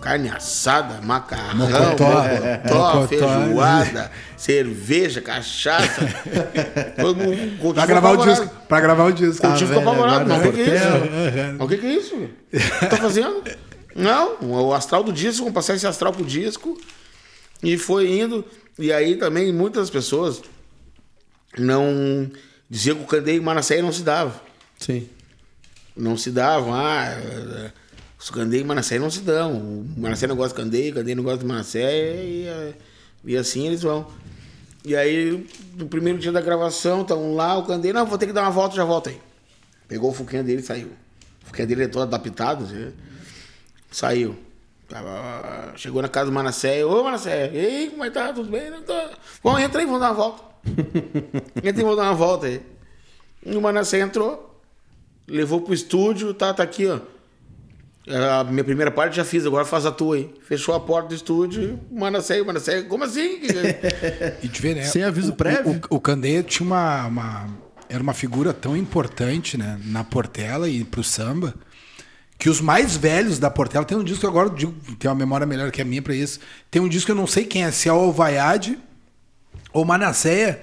carne assada, macarrão, Mocotó. mocotó, Mocotó. feijoada, cerveja, cachaça. Todo Pra gravar o disco. Pra gravar o disco. Ficou velho, apavorado. Não, o que, que é isso? O que, que é isso? velho? O que tá fazendo? Não, o astral do disco, vamos passar esse astral pro disco. E foi indo. E aí também muitas pessoas não diziam que o Candeia e Manasseia não se dava. Sim. Não se davam. Ah, os Candeia e Manasseia não se dão. O Manasseia não gosta de Candeia, o Candeia não gosta de Manasseia. E, e assim eles vão. E aí, no primeiro dia da gravação, estão lá, o Candeia, não, vou ter que dar uma volta, já volto aí. Pegou o fuquinha dele e saiu. O fuquinha dele é todo adaptado, assim, saiu. Chegou na casa do Manasséia, ô Manasséia, ei, como é que tá? Tudo bem? Não tá. Bom, entra aí, vamos dar uma volta. entra aí, vamos dar uma volta aí. E o Manasséia entrou, levou pro estúdio, tá, tá aqui, ó. A minha primeira parte já fiz, agora faz a tua aí. Fechou a porta do estúdio, o Manasséia, o Manasséia, como assim? E de ver, né? Sem aviso o, prévio? O, o, Candeia tinha uma, uma- Era uma figura tão importante, né? Na Portela e pro samba. Que os mais velhos da Portela. Tem um disco que agora digo, tem uma memória melhor que a minha pra isso. Tem um disco que eu não sei quem é, se é o Vaiade ou Manasseia,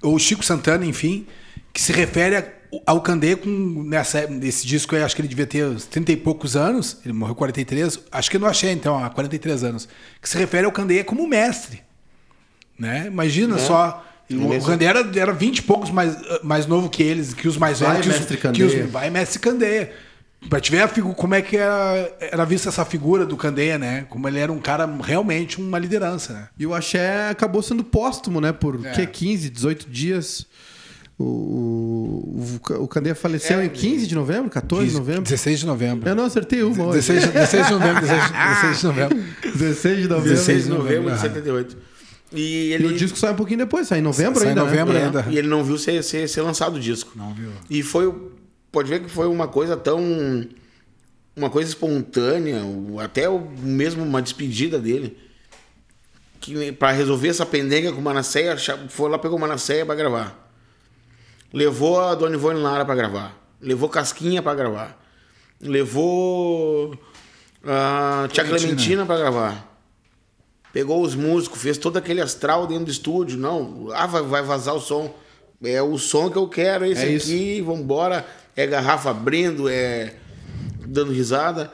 ou Chico Santana, enfim, que se refere a- ao Candeia com. Nessa, nesse disco aí, acho que ele devia ter uns 30 e poucos anos. Ele morreu com 43. Acho que não achei, então, há 43 anos. Que se refere ao Candeia como mestre né? Imagina só. O, o Candeia era, era 20 e poucos mais, mais novo que eles, que os mais Vai, velhos. os- mestre os- Candeia. vai, mestre Candeia. Pra te ver a figu- como é que era, era vista essa figura do Candeia, né? Como ele era um cara realmente uma liderança, né? E o axé acabou sendo póstumo, né? Por É. que 15, 18 dias. O, o, o Candeia faleceu em 15 de novembro, 14 de 15, novembro. 16 de novembro. Eu não acertei uma hoje. 16, de- 16 de novembro, 16, 16 de novembro. 16 de novembro. 16 de novembro de 78. E ele. E o disco sai um pouquinho depois, sai em novembro Sai em ainda, novembro né? É, ainda. E ele não viu ser, ser, ser lançado o disco. Não viu. E foi. Pode ver que foi uma coisa tão. Uma coisa espontânea, até o, mesmo uma despedida dele. Que pra resolver essa pendenga com o Manasseia, foi lá, pegou o Manasseia pra gravar. Levou a Dona Ivone Lara pra gravar. Levou Casquinha pra gravar. Levou a Tia Clementina. Clementina pra gravar. Pegou os músicos, fez todo aquele astral dentro do estúdio. Não, ah, vai, vai vazar o som. É o som que eu quero, esse É isso. aqui, vambora. É garrafa abrindo, é dando risada.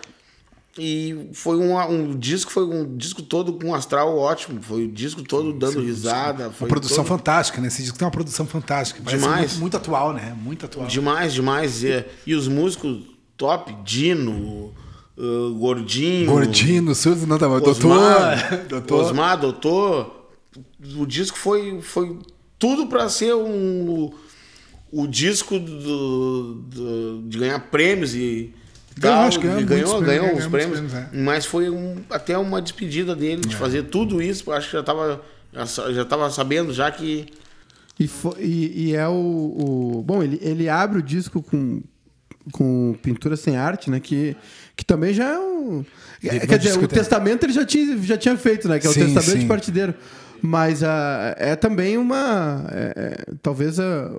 E foi um, um disco, foi um disco todo com um astral ótimo. Foi o disco todo dando risada. Foi Uma produção todo- fantástica, né? Esse disco tem uma produção fantástica. Parece Demais. Muito, muito atual, né? Muito atual. Demais, demais. E, e os músicos top, Dino, uh, Gordinho. Gordinho, Suzy, não tá bom. Osmar, Doutor. Doutor. Osmar, doutor. O disco foi, foi tudo para ser um, o disco do, do- de ganhar prêmios e Ganhou, acho que ganhou ganhou, prêmios, ganhou ganhou os prêmios. prêmios, é. Mas foi um- até uma despedida dele de fazer tudo isso. Acho que já estava já tava sabendo já que E, fo- e- e é o, o- Bom, ele, ele abre o disco com, com pintura sem arte, né? Que, que também já é um. Ele quer vai dizer, o testamento ele já tinha, já tinha feito, né? Que é o Sim, testamento de sim. partideiro. Mas ah, é também uma. é- é, talvez a.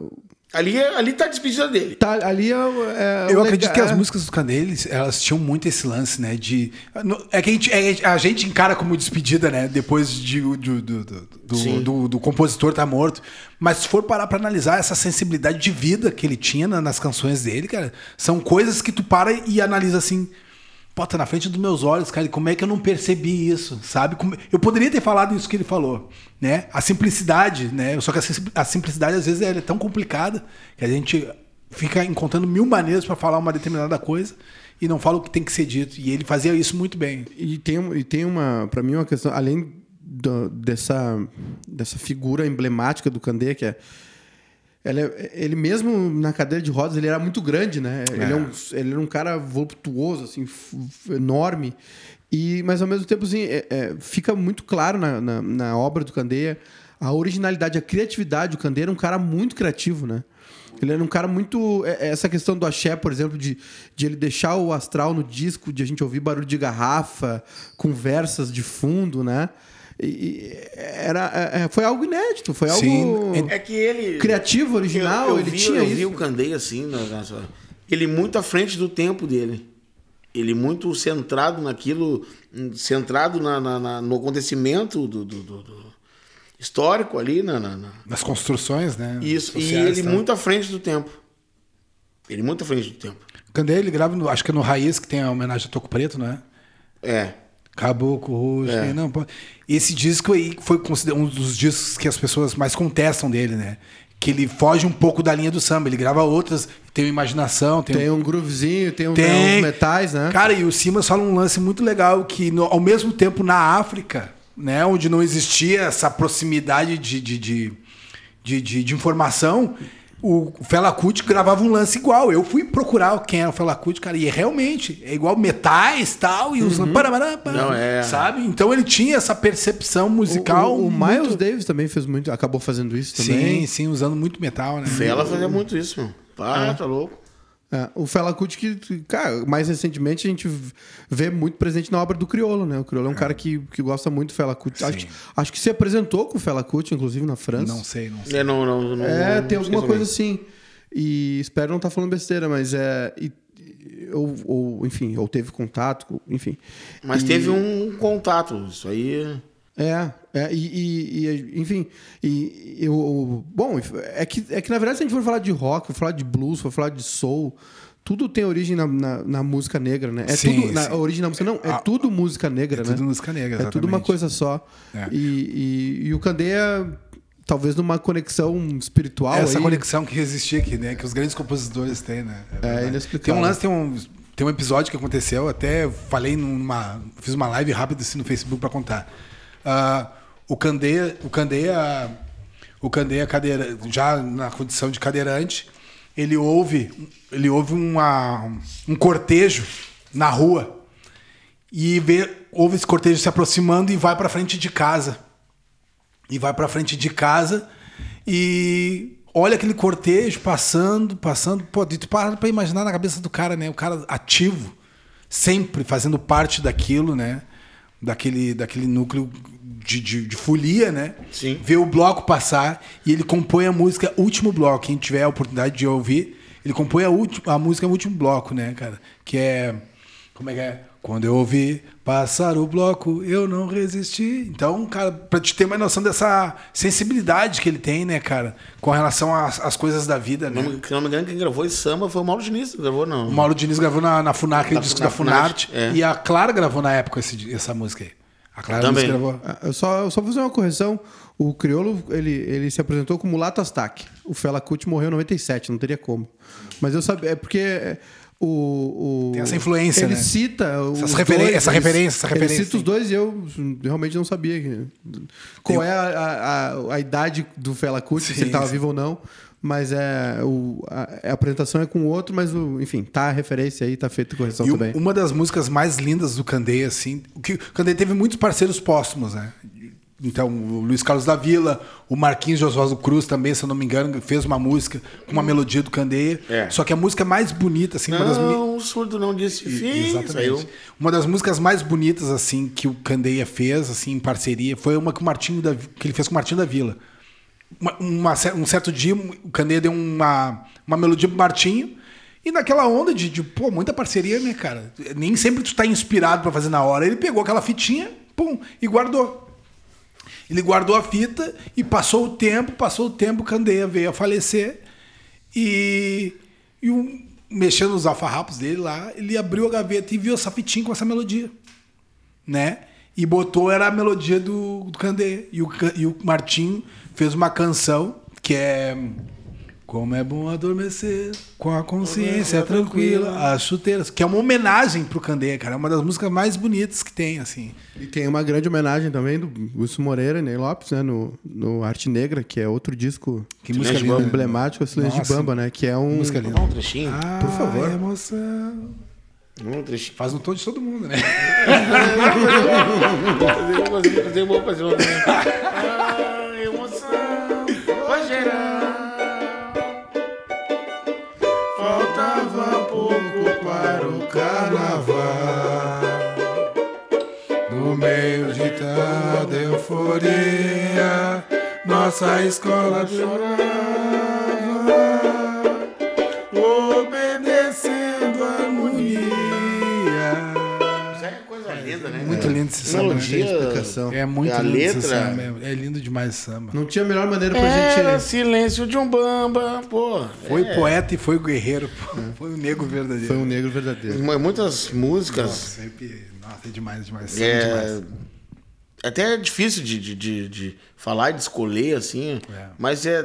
ali, ali tá a despedida dele. Tá, ali é, o- é Eu acredito que as é. músicas do Candeles, elas tinham muito esse lance, né? De. no- É que a gente, é- a gente encara como despedida, né? Depois de, do, do, do, do- do compositor tá morto. Mas se for parar pra analisar essa sensibilidade de vida que ele tinha na- nas canções dele, cara, são coisas que tu para e analisa assim. Tá na frente dos meus olhos, cara. Como é que eu não percebi isso, sabe? Como- Eu poderia ter falado isso que ele falou, né? A simplicidade, né? Só que a sim- a simplicidade, às vezes, é tão complicada que a gente fica encontrando mil maneiras para falar uma determinada coisa e não fala o que tem que ser dito. E ele fazia isso muito bem. E tem, e tem uma, para mim, uma questão, além do- dessa, dessa figura emblemática do Candê, que é, ela é- Ele mesmo na cadeira de rodas, ele era muito grande, né? Ele, é um, ele era um cara voluptuoso, assim, enorme. E, mas ao mesmo tempo, assim, é- é, fica muito claro na, na, na obra do Candeia a originalidade, a criatividade. O Candeia era um cara muito criativo, né? Ele era um cara muito. é- é Essa questão do axé, por exemplo, de, de ele deixar o astral no disco, de a gente ouvir barulho de garrafa, conversas de fundo, né? E, e era, é- é- foi algo inédito, foi algo Sim. É que ele. criativo, original. eu, eu ele vi, tinha eu isso. vi o Candei assim, nessa- ele muito à frente do tempo dele. Ele muito centrado naquilo, centrado na- na- na- no acontecimento do, do- do- do histórico ali, na, na- na- Nas construções, né? isso. E sociais, ele tá? muito à frente do tempo. Ele muito à frente do tempo. Candeia, ele grava, no- acho que é no Raiz, que tem a homenagem a Toco Preto, né? É. Caboclo Roxo. É. Não. Esse disco aí foi considerado um dos discos que as pessoas mais contestam dele, né? Que ele foge um pouco da linha do samba. Ele grava outras, tem uma imaginação, tem, Tem um groovezinho, tem, um, tem uns metais, né? Cara, e o Simas fala um lance muito legal que no- ao mesmo tempo na África, né, onde não existia essa proximidade de, de, de, de, de- de informação, o Fela Kuti gravava um lance igual. Eu fui procurar quem era o Fela Kuti, cara, e é realmente é igual metais tal e os pá, Não, é. sabe? Então ele tinha essa percepção musical. O, o, o muito- Miles Davis também fez muito, acabou fazendo isso também. Sim, sim, usando muito metal, né? Fela fazia muito isso, meu. Pá, tá louco. É, o Fela Kuti, que, cara, mais recentemente a gente vê muito presente na obra do Criolo, né? O Criolo é um cara que, que gosta muito do Fela Kuti. Acho, acho que se apresentou com o Fela Kuti, inclusive na França. Não sei, não sei. É, não, não, não, É, não tem alguma coisa assim. E espero não estar falando besteira, mas é. e- ou, ou, enfim, ou teve contato, enfim. Mas E- teve um contato. Isso aí. É, é e, e- enfim, e eu, bom, é que, é que na verdade se a gente for falar de rock, for falar de blues, for falar de soul, tudo tem origem na, na, na música negra, né? É Sim, tudo, na sim. origem na música, não, é Ah, tudo música negra, é né? tudo música negra, É tudo uma exatamente. coisa só. É. E, e, e o Candeia, talvez numa conexão espiritual Essa aí, conexão que existia aqui, né? Que os grandes compositores têm, né? verdade. inexplicável. Tem um lance, tem um, tem um episódio que aconteceu, até falei numa. Fiz uma live rápida assim no Facebook para contar. Ah, o Candeia, o Candeia, o Candeia cadeira, já na condição de cadeirante, ele ouve, ele ouve uma, um cortejo na rua e vê, ouve esse cortejo se aproximando e vai para frente de casa e vai pra frente de casa e olha aquele cortejo passando, passando. Pô, tu para pra imaginar na cabeça do cara, né? O cara ativo, sempre fazendo parte daquilo, né? Daquele, daquele núcleo de, de, de folia, né? Sim. Vê o bloco passar e ele compõe a música Último Bloco. Quem tiver a oportunidade de ouvir, ele compõe a, a música Último Bloco, né, cara? Que é. Como é que é? Quando eu ouvi passar o bloco, eu não resisti. Então, cara, pra te ter uma noção dessa sensibilidade que ele tem, né, cara, com relação às, às coisas da vida, né? Se não me engano, quem gravou esse samba foi o Mauro Diniz, que gravou, não. O Mauro Diniz gravou na, na FUNAC, aquele Na- disco na da Funarte, é. e a Clara gravou na época esse- essa música aí. A Clara Também. Gravou. Ah, Eu só, eu só vou fazer uma correção. O Criolo, ele, ele se apresentou como Lato Astaque. O Fela Kuti morreu em 97, não teria como. Mas eu sabia... É porque é, o, o- Tem essa influência, ele né? cita Essas referen- dois, essa referência, essa referência, Ele cita os dois e eu realmente não sabia que- qual é a, a, a- idade do Fela Kuti, se ele estava vivo ou não. Mas é o, a, a apresentação é com o outro, mas o, enfim, tá a referência aí, tá feita correção E também. uma das músicas mais lindas do Candeia, assim, o que o Candeia teve muitos parceiros póstumos, né? Então, o Luiz Carlos da Vila, o Marquinhos de Oswaldo Cruz também, se eu não me engano, fez uma música com uma melodia do Candeia. É. Só que a música mais bonita, assim, uma das Não, o surdo não disse fim. Exatamente. Saiu. Uma das músicas mais bonitas assim que o Candeia fez assim em parceria foi uma que o Martinho da, que ele fez com o Martinho da Vila. Uma- uma um certo dia o Candeia deu uma, uma melodia pro Martinho e naquela onda de, de pô, muita parceria, né, cara? Nem sempre tu tá inspirado pra fazer na hora. Ele pegou aquela fitinha, pum, e guardou. Ele guardou a fita e passou o tempo, passou o tempo, Candeia veio a falecer e, e um, mexendo nos alfarrapos dele lá, ele abriu a gaveta e viu essa fitinha com essa melodia, né? E botou, era a melodia do, do Candeia. E o, e o Martinho fez uma canção que é... Como é bom adormecer com a consciência tranquila, as chuteiras, que é uma homenagem pro Candeia, cara. É uma das músicas mais bonitas que tem, assim. E tem uma grande homenagem também do Wilson Moreira e Ney Lopes, né? No, no Arte Negra, que é outro disco Que música de linda. Bamba. emblemático, o Silêncio de Nossa. Bamba, né? Que é um. Música linda. Dá um trechinho. Por favor. emoção. Um trechinho. Faz no tom de todo mundo, né? Fazer, fazer, fazer, vou fazer uma. Nossa escola chorava, obedecendo a harmonia. Isso é coisa linda, né? Muito lindo esse samba. né? Melodia. explicação. É muito A lindo esse letra- samba. É lindo demais esse samba. Não tinha a melhor maneira pra Era gente. silêncio de um bamba, pô. Foi é. poeta e foi guerreiro. pô. Foi o nego verdadeiro. Foi um negro verdadeiro. Mu- Muitas músicas. Nossa, arrepiei. Nossa, é demais, demais. É, demais. Até é difícil de, de, de, de falar e de escolher, assim. É. Mas é,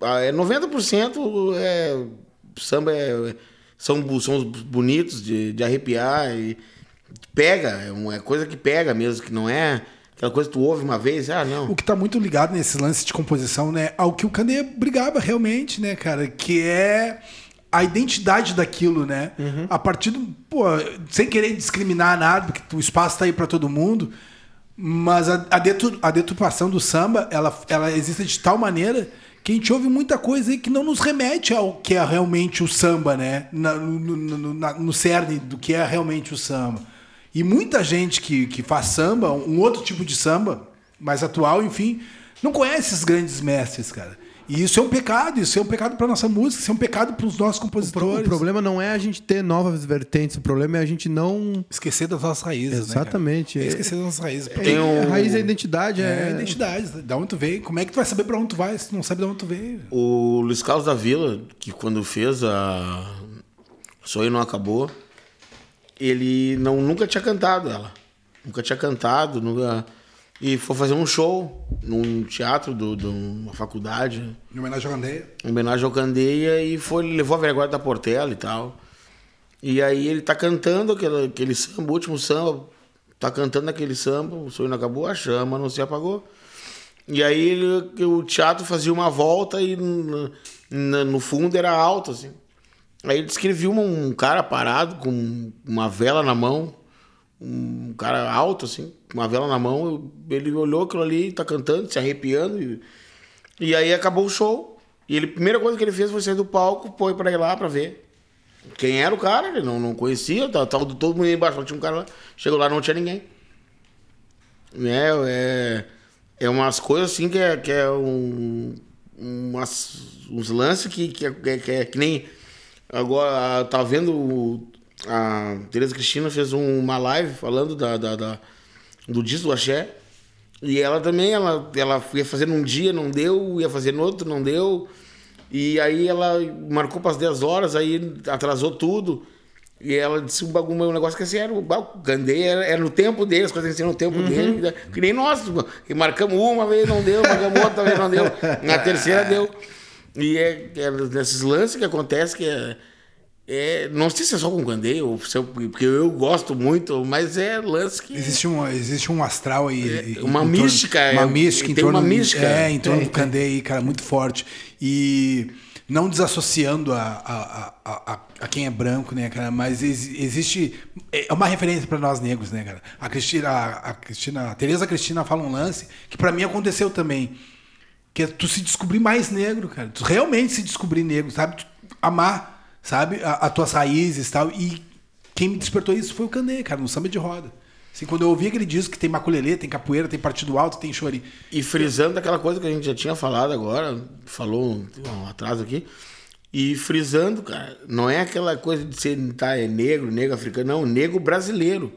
é 90% é, samba é, são, são os bonitos de, de arrepiar e pega, é uma coisa que pega mesmo, que não é aquela coisa que tu ouve uma vez, ah, não. O que tá muito ligado nesse lance de composição, né? Ao que o Candeia brigava realmente, né, cara? Que é a identidade daquilo, né? A partir do. Pô, sem querer discriminar nada, porque o espaço tá aí para todo mundo. Mas a, a, detur- a deturpação do samba, ela, ela existe de tal maneira que a gente ouve muita coisa aí que não nos remete ao que é realmente o samba, né? Na- no, no, na- no cerne do que é realmente o samba. E muita gente que, que faz samba, um outro tipo de samba, mais atual, enfim, não conhece esses grandes mestres, cara. E isso é um pecado, isso é um pecado para nossa música, isso é um pecado para os nossos O, pro- compositores. o problema não é a gente ter novas vertentes, o problema é a gente não. Esquecer das nossas raízes, Exatamente. né? É esquecer das nossas raízes. Porque Tem um- A raiz é a identidade, é, é. a identidade, da onde tu veio. Como é que tu vai saber para onde tu vai se tu não sabe de onde tu veio? O Luiz Carlos da Vila, que quando fez a Sonho Não Acabou, ele não, nunca tinha cantado ela. Nunca tinha cantado, nunca... E foi fazer um show num teatro de uma faculdade, Em homenagem ao Candeia. em homenagem ao Candeia, e foi, levou a vergonha da Portela e tal. E aí ele tá cantando aquele, aquele samba, o último samba, tá cantando aquele samba, o sonho não acabou, a chama não se apagou. E aí ele- o teatro fazia uma volta e no, no- fundo era alto, assim. Aí ele descrevia um cara parado com uma vela na mão, um cara alto, assim, com uma vela na mão. Ele olhou aquilo ali, tá cantando, se arrepiando. E, e aí acabou o show. E ele, a primeira coisa que ele fez foi sair do palco, foi pra ir lá pra ver. Quem era o cara, ele não, não conhecia, tava, tava todo mundo embaixo, tinha um cara lá. Chegou lá, não tinha ninguém. É, é, é umas coisas assim que é, que é um, umas, uns lances que, que, é, que é que nem. Agora, tá vendo. A Tereza Cristina fez um- uma live falando da, da, da- do disco do Axé. E ela também, ela, ela ia fazer num dia, não deu, ia fazer no outro, não deu. E aí ela marcou para as 10 horas, aí atrasou tudo. E ela disse um bagulho, um negócio que assim, era o Gandhi era, era no tempo dele, as coisas assim, no tempo dele. né? Que nem nós. E marcamos uma vez, não deu, marcamos outra vez, não deu. Na terceira deu. E é, é nesses lances que acontece que é, É, não sei se é só com candeia, ou se eu- porque eu gosto muito, mas é lance que. Existe um, existe um astral aí. É, em- uma em torno- mística, é, Uma mística em tem torno. uma mística. É, em torno Tem, do Candeia aí, cara, muito forte. E não desassociando a, a, a, a, a quem é branco, né, cara? Mas ex- existe. É uma referência para nós negros, né, cara? A Cristina, a, a Cristina, a Tereza Cristina fala um lance que para mim aconteceu também. Que é tu se descobrir mais negro, cara. Tu realmente se descobrir negro, sabe? Tu amar, sabe? A- As tuas raízes e tal. E quem me despertou isso foi o Candê, cara, no samba de roda. Assim, quando eu ouvi aquele disco que tem maculelê, tem capoeira, tem partido alto, tem chori. E frisando aquela coisa que a gente já tinha falado agora, falou um, um atraso aqui. E frisando, cara, não é aquela coisa de ser tá, é negro, negro africano, não, negro brasileiro.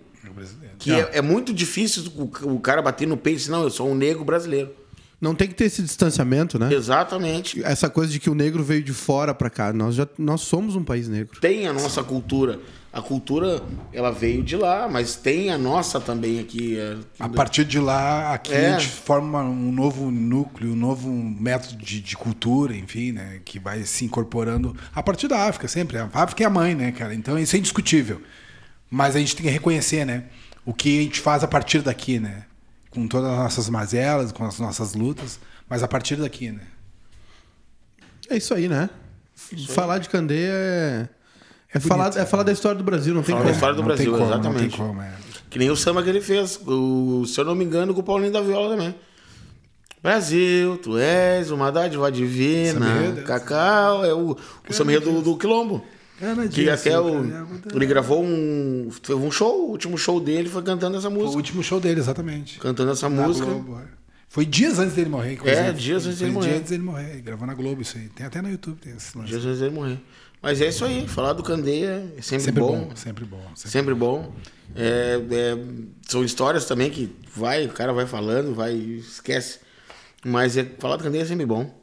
Que é, é muito difícil o, o cara bater no peito e não, eu sou um negro brasileiro. Não tem que ter esse distanciamento, né? Exatamente. Essa coisa de que o negro veio de fora pra cá. Nós, já, nós somos um país negro. Tem a nossa cultura. A cultura, ela veio de lá, mas tem a nossa também aqui. é, A partir de lá, aqui É. a gente forma um novo núcleo, um novo método de, de cultura, enfim, né? Que vai se incorporando a partir da África, sempre. A África é a mãe, né, cara? Então isso é indiscutível. Mas a gente tem que reconhecer, né? O que a gente faz a partir daqui, né? Com todas as nossas mazelas, com as nossas lutas, mas a partir daqui, né? É isso aí, né? falar de Candeia é. É, falar, é falar da história do Brasil, não tem Falar como. da história do Não Brasil, tem como, exatamente. Não tem como, é. Que nem o samba que ele fez, o, se eu não me engano, com o Paulinho da Viola também. Brasil, tu és uma dádiva divina. É. Cacau, é o, o samba do, do Quilombo. Que até o, açúcar, ele gravou um. Teve um show, o último show dele foi cantando essa Foi o música. último show dele, exatamente. Cantando essa Na música. Globo, é. Foi dias antes dele morrer, inclusive. É, dias antes Foi dele dias morrer. antes dele morrer. Ele Gravou na Globo isso aí. Tem até no YouTube tem esse lance. Dias antes dele morrer. Mas é isso aí, falar do Candeia é sempre, Sempre bom. bom, sempre bom. Sempre Sempre bom. É, é, são histórias também que vai, o cara vai falando, vai, esquece. Mas é, falar do Candeia é sempre bom.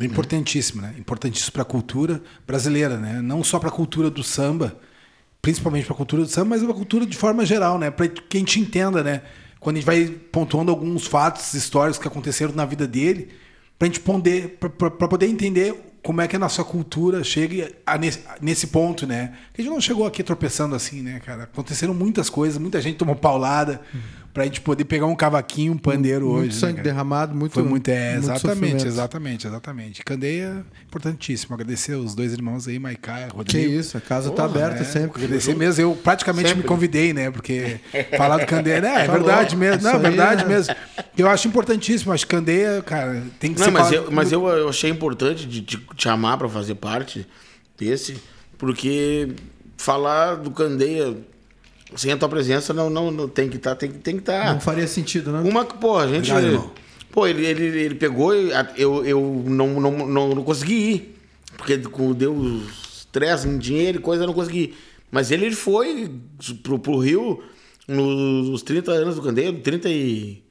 É Importantíssimo, né? Importantíssimo para a cultura brasileira, né? Não só para a cultura do samba, principalmente para a cultura do samba, mas para a cultura de forma geral, né? Para que a gente entenda, né? Quando a gente vai pontuando alguns fatos históricos que aconteceram na vida dele, para a gente poder, para poder entender como é que a nossa cultura chega nesse, nesse ponto, né? Porque a gente não chegou aqui tropeçando assim, né, cara? Aconteceram muitas coisas, muita gente tomou paulada para a gente poder pegar um cavaquinho, um pandeiro Muito hoje. né, sangue cara? derramado, muito. Foi muito, é, muito exatamente, sofrimento. exatamente, exatamente. Candeia, importantíssimo. Agradecer os dois irmãos aí, Maiká e Que Rodrigo. isso, a casa tá aberta É, sempre. Agradecer mesmo. Eu praticamente Sempre. me convidei, né? Porque falar do Candeia, né? É Falou. verdade mesmo. Não, é verdade é- mesmo. Eu acho importantíssimo. Acho que Candeia, cara, tem que Não, ser. mas, eu, mas eu, eu achei importante de te chamar para fazer parte desse, porque falar do Candeia sem a tua presença não, não, não tem que estar, tem, que- tem que estar. Não faria sentido, né? Uma, pô, a gente. Obrigado, pô, ele, ele, ele pegou, eu, eu não, não, não, não consegui ir. Porque com- deu estresse em dinheiro e coisa, eu não consegui ir. Mas ele, ele foi pro, pro Rio nos 30 anos do Candeia, 30 e.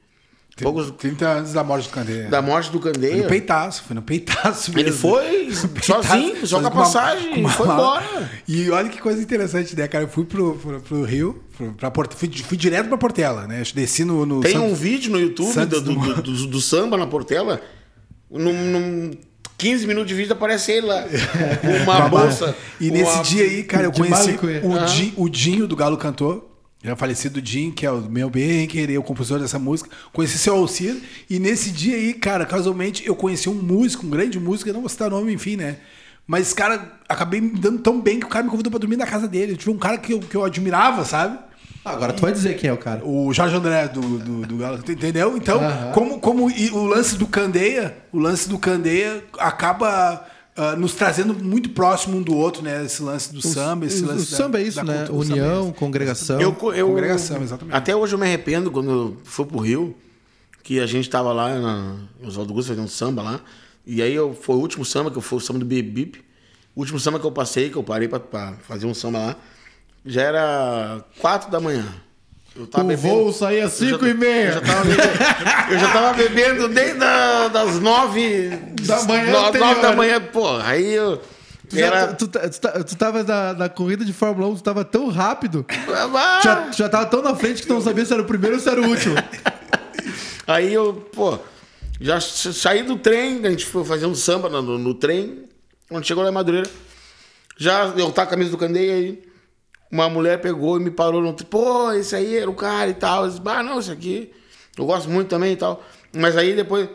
poucos. 30 anos da morte do Candeia. Da morte do Foi Candeia. no peitaço, foi no peitaço mesmo. Ele foi sozinho, só com a uma- passagem, uma e foi mala. embora. E olha que coisa interessante, né, cara? Eu fui pro, pro, pro Rio, pro, pra Porte, fui, fui direto pra Portela, né? Desci no. no Tem Santos- um vídeo no YouTube do, do, do, do- do samba na Portela. Num, num 15 minutos de vídeo aparece ele lá. Com uma bolsa. E nesse uma- dia aí, cara, eu conheci malicuia. o, Ah. Di- o Dinho do Galo Cantor. Já falecido Dinho, que é o meu bem querer, o compositor dessa música. Conheci seu Alcir. E nesse dia aí, cara, casualmente, eu conheci um músico, um grande músico, eu não vou citar nome, enfim, né? Mas, cara, acabei me dando tão bem que o cara me convidou pra dormir na casa dele. Eu tive um cara que eu, que eu admirava, sabe? Agora tu vai dizer quem é o cara. O Jorge André do, do, do Galo, entendeu? Então, como, como e o lance do Candeia, o lance do Candeia acaba ah, nos trazendo muito próximo um do outro, né? Esse lance do samba, esse o, lance o da- samba é isso, da né? cultura, o samba é União, congregação. Eu, eu, Congregação, exatamente. Até hoje eu me arrependo quando eu fui pro Rio, que a gente tava lá na, Oswaldo Augusto fazendo samba lá. E aí eu, foi o último samba, que foi o samba do Bip Bip. O último samba que eu passei, que eu parei pra, pra fazer um samba lá, já era quatro da manhã. O bebendo- voo saía às eu já- cinco e meia. Eu já tava bebendo, desde a- das nove Da manhã no- nove anterior. da manhã, pô. Aí eu. Tu, já- Era. tu, tu, tu, tu tava na, na corrida de Fórmula 1, tu tava tão rápido, Ah! já, já tava tão na frente que tu não sabia se era o primeiro ou se era o último. Aí eu, pô, já sa- saí do trem, a gente foi fazer um samba no, no- no trem. Quando chegou lá em Madureira, Já eu tava com a camisa do Candeia aí. Uma mulher pegou e me parou no. Pô, esse aí era o cara e tal. Eu disse, ah, não, esse aqui. Eu gosto muito também e tal. Mas aí depois.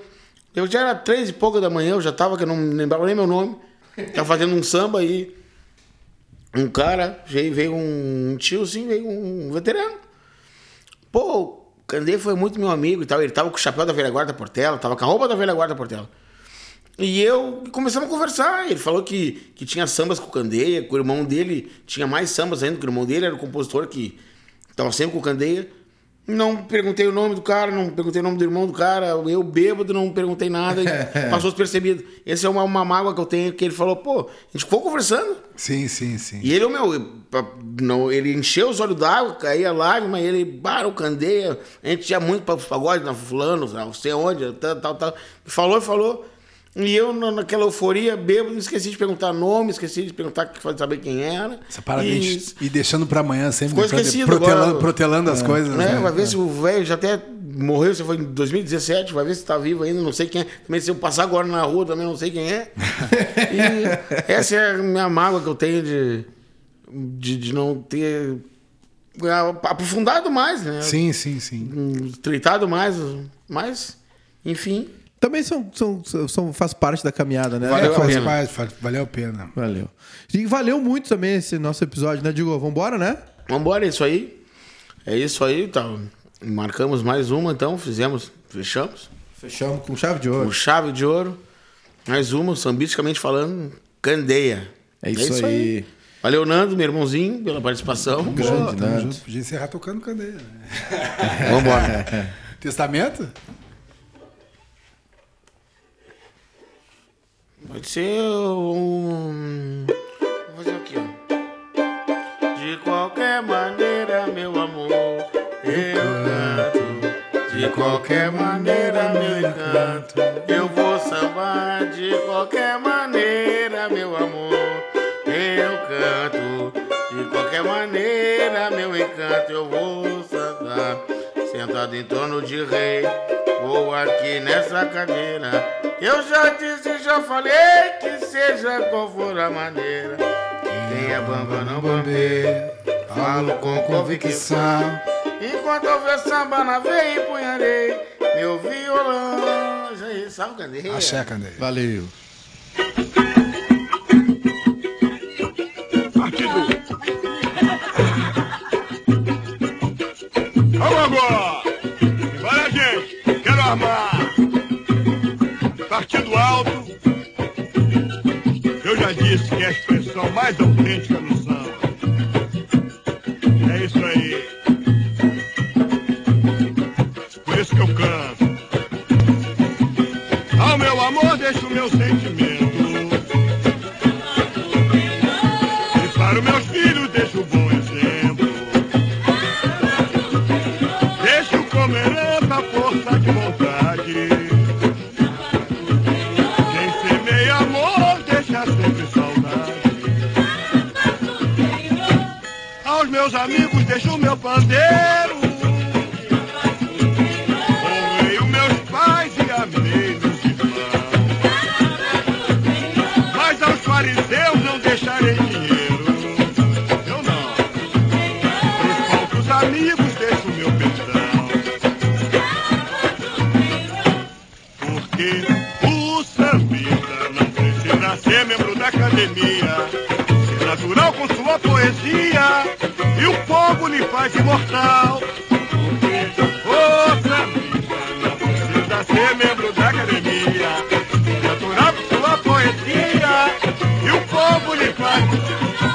Eu já era três e pouca da manhã, eu já tava, que eu não lembrava nem meu nome. Tava fazendo um samba aí. Um cara, veio, um tio assim, veio um veterano. Pô, o Candê foi muito meu amigo e tal. Ele tava com o chapéu da velha guarda Portela, tava com a roupa da velha guarda Portela. E eu começamos a conversar. Ele falou que, que tinha sambas com o Candeia, que o irmão dele tinha mais sambas ainda, que o irmão dele era o compositor que tava sempre com o Candeia. Não perguntei o nome do cara, não perguntei o nome do irmão do cara. Eu bêbado, não perguntei nada passou despercebido. Essa é uma, uma mágoa que eu tenho, que ele falou, pô, a gente ficou conversando. Sim, sim, sim. E ele, o meu, não, ele encheu os olhos d'água, caía lágrima, ele, para o candeia, a gente ia muito para os pagodes, na fulano, não sei onde, tal, tal, tal. Falou, falou. E eu, na- naquela euforia, bêbado, esqueci de perguntar nome, esqueci de perguntar, de saber quem era. Essa parada E- de ir deixando pra amanhã sempre. Ficou esquecido protelando, agora. protelando as coisas. né? né? Vai ver se o velho já até morreu, se foi em 2017, vai ver se tá vivo ainda, não sei quem é. Também se eu passar agora na rua, também não sei quem é. e essa é a minha mágoa que eu tenho de, de, de não ter aprofundado mais, né? Sim, sim, sim. Hum, Tratado mais, mas, enfim. Também são, são, são, faz parte da caminhada, né? Valeu É, a faz pena. parte, faz- valeu a pena. Valeu. E valeu muito também esse nosso episódio, né, Diego? Vambora, né? Vambora, é isso aí. É isso aí, tá. Marcamos mais uma, então, fizemos, fechamos. Fechamos com chave de Com ouro. chave de ouro. Mais uma, sambisticamente falando, Candeia. É isso aí. Valeu, Nando, meu irmãozinho, pela participação. Grande, Pô, tamo Nando. junto. Podia encerrar tocando candeia. Né? Vambora. Testamento? Pode ser um. Vou fazer aqui, ó. De qualquer maneira, meu amor, eu canto. De qualquer maneira, meu encanto, eu vou sambar. De qualquer maneira, meu amor, eu canto. De qualquer maneira, meu encanto, eu vou sambar. Sentado em torno de rei, vou aqui nessa cadeira. Eu já disse e já falei que seja qual for a maneira. Quem é bamba não bambeia, falo com convicção. Enquanto houver samba na veia, empunharei meu violão. Salve, candeia. Axé, candeia. Valeu. Vamos agora! Vai, gente! Quero armar! Partido alto. Eu já disse que é a expressão mais autêntica deixo meu pandeiro. Honrei os meus pais e amei meus irmãos. Mas aos fariseus não deixarei dinheiro. Eu não. Pros poucos amigos deixo meu perdão. Porque o sambista não precisa ser membro da academia. Ser natural com sua poesia o povo lhe faz imortal. Porque o sambista não precisa ser membro da academia. Natural com sua poesia e o povo lhe faz.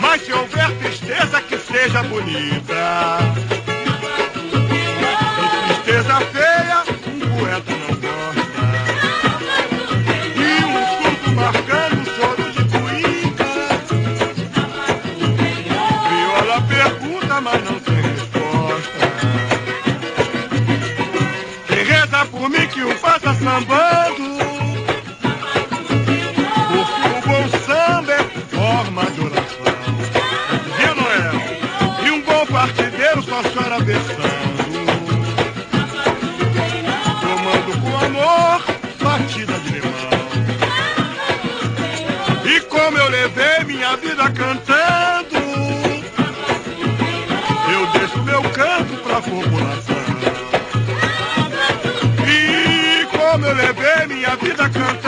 Mas se houver tristeza, que seja bonita. O E como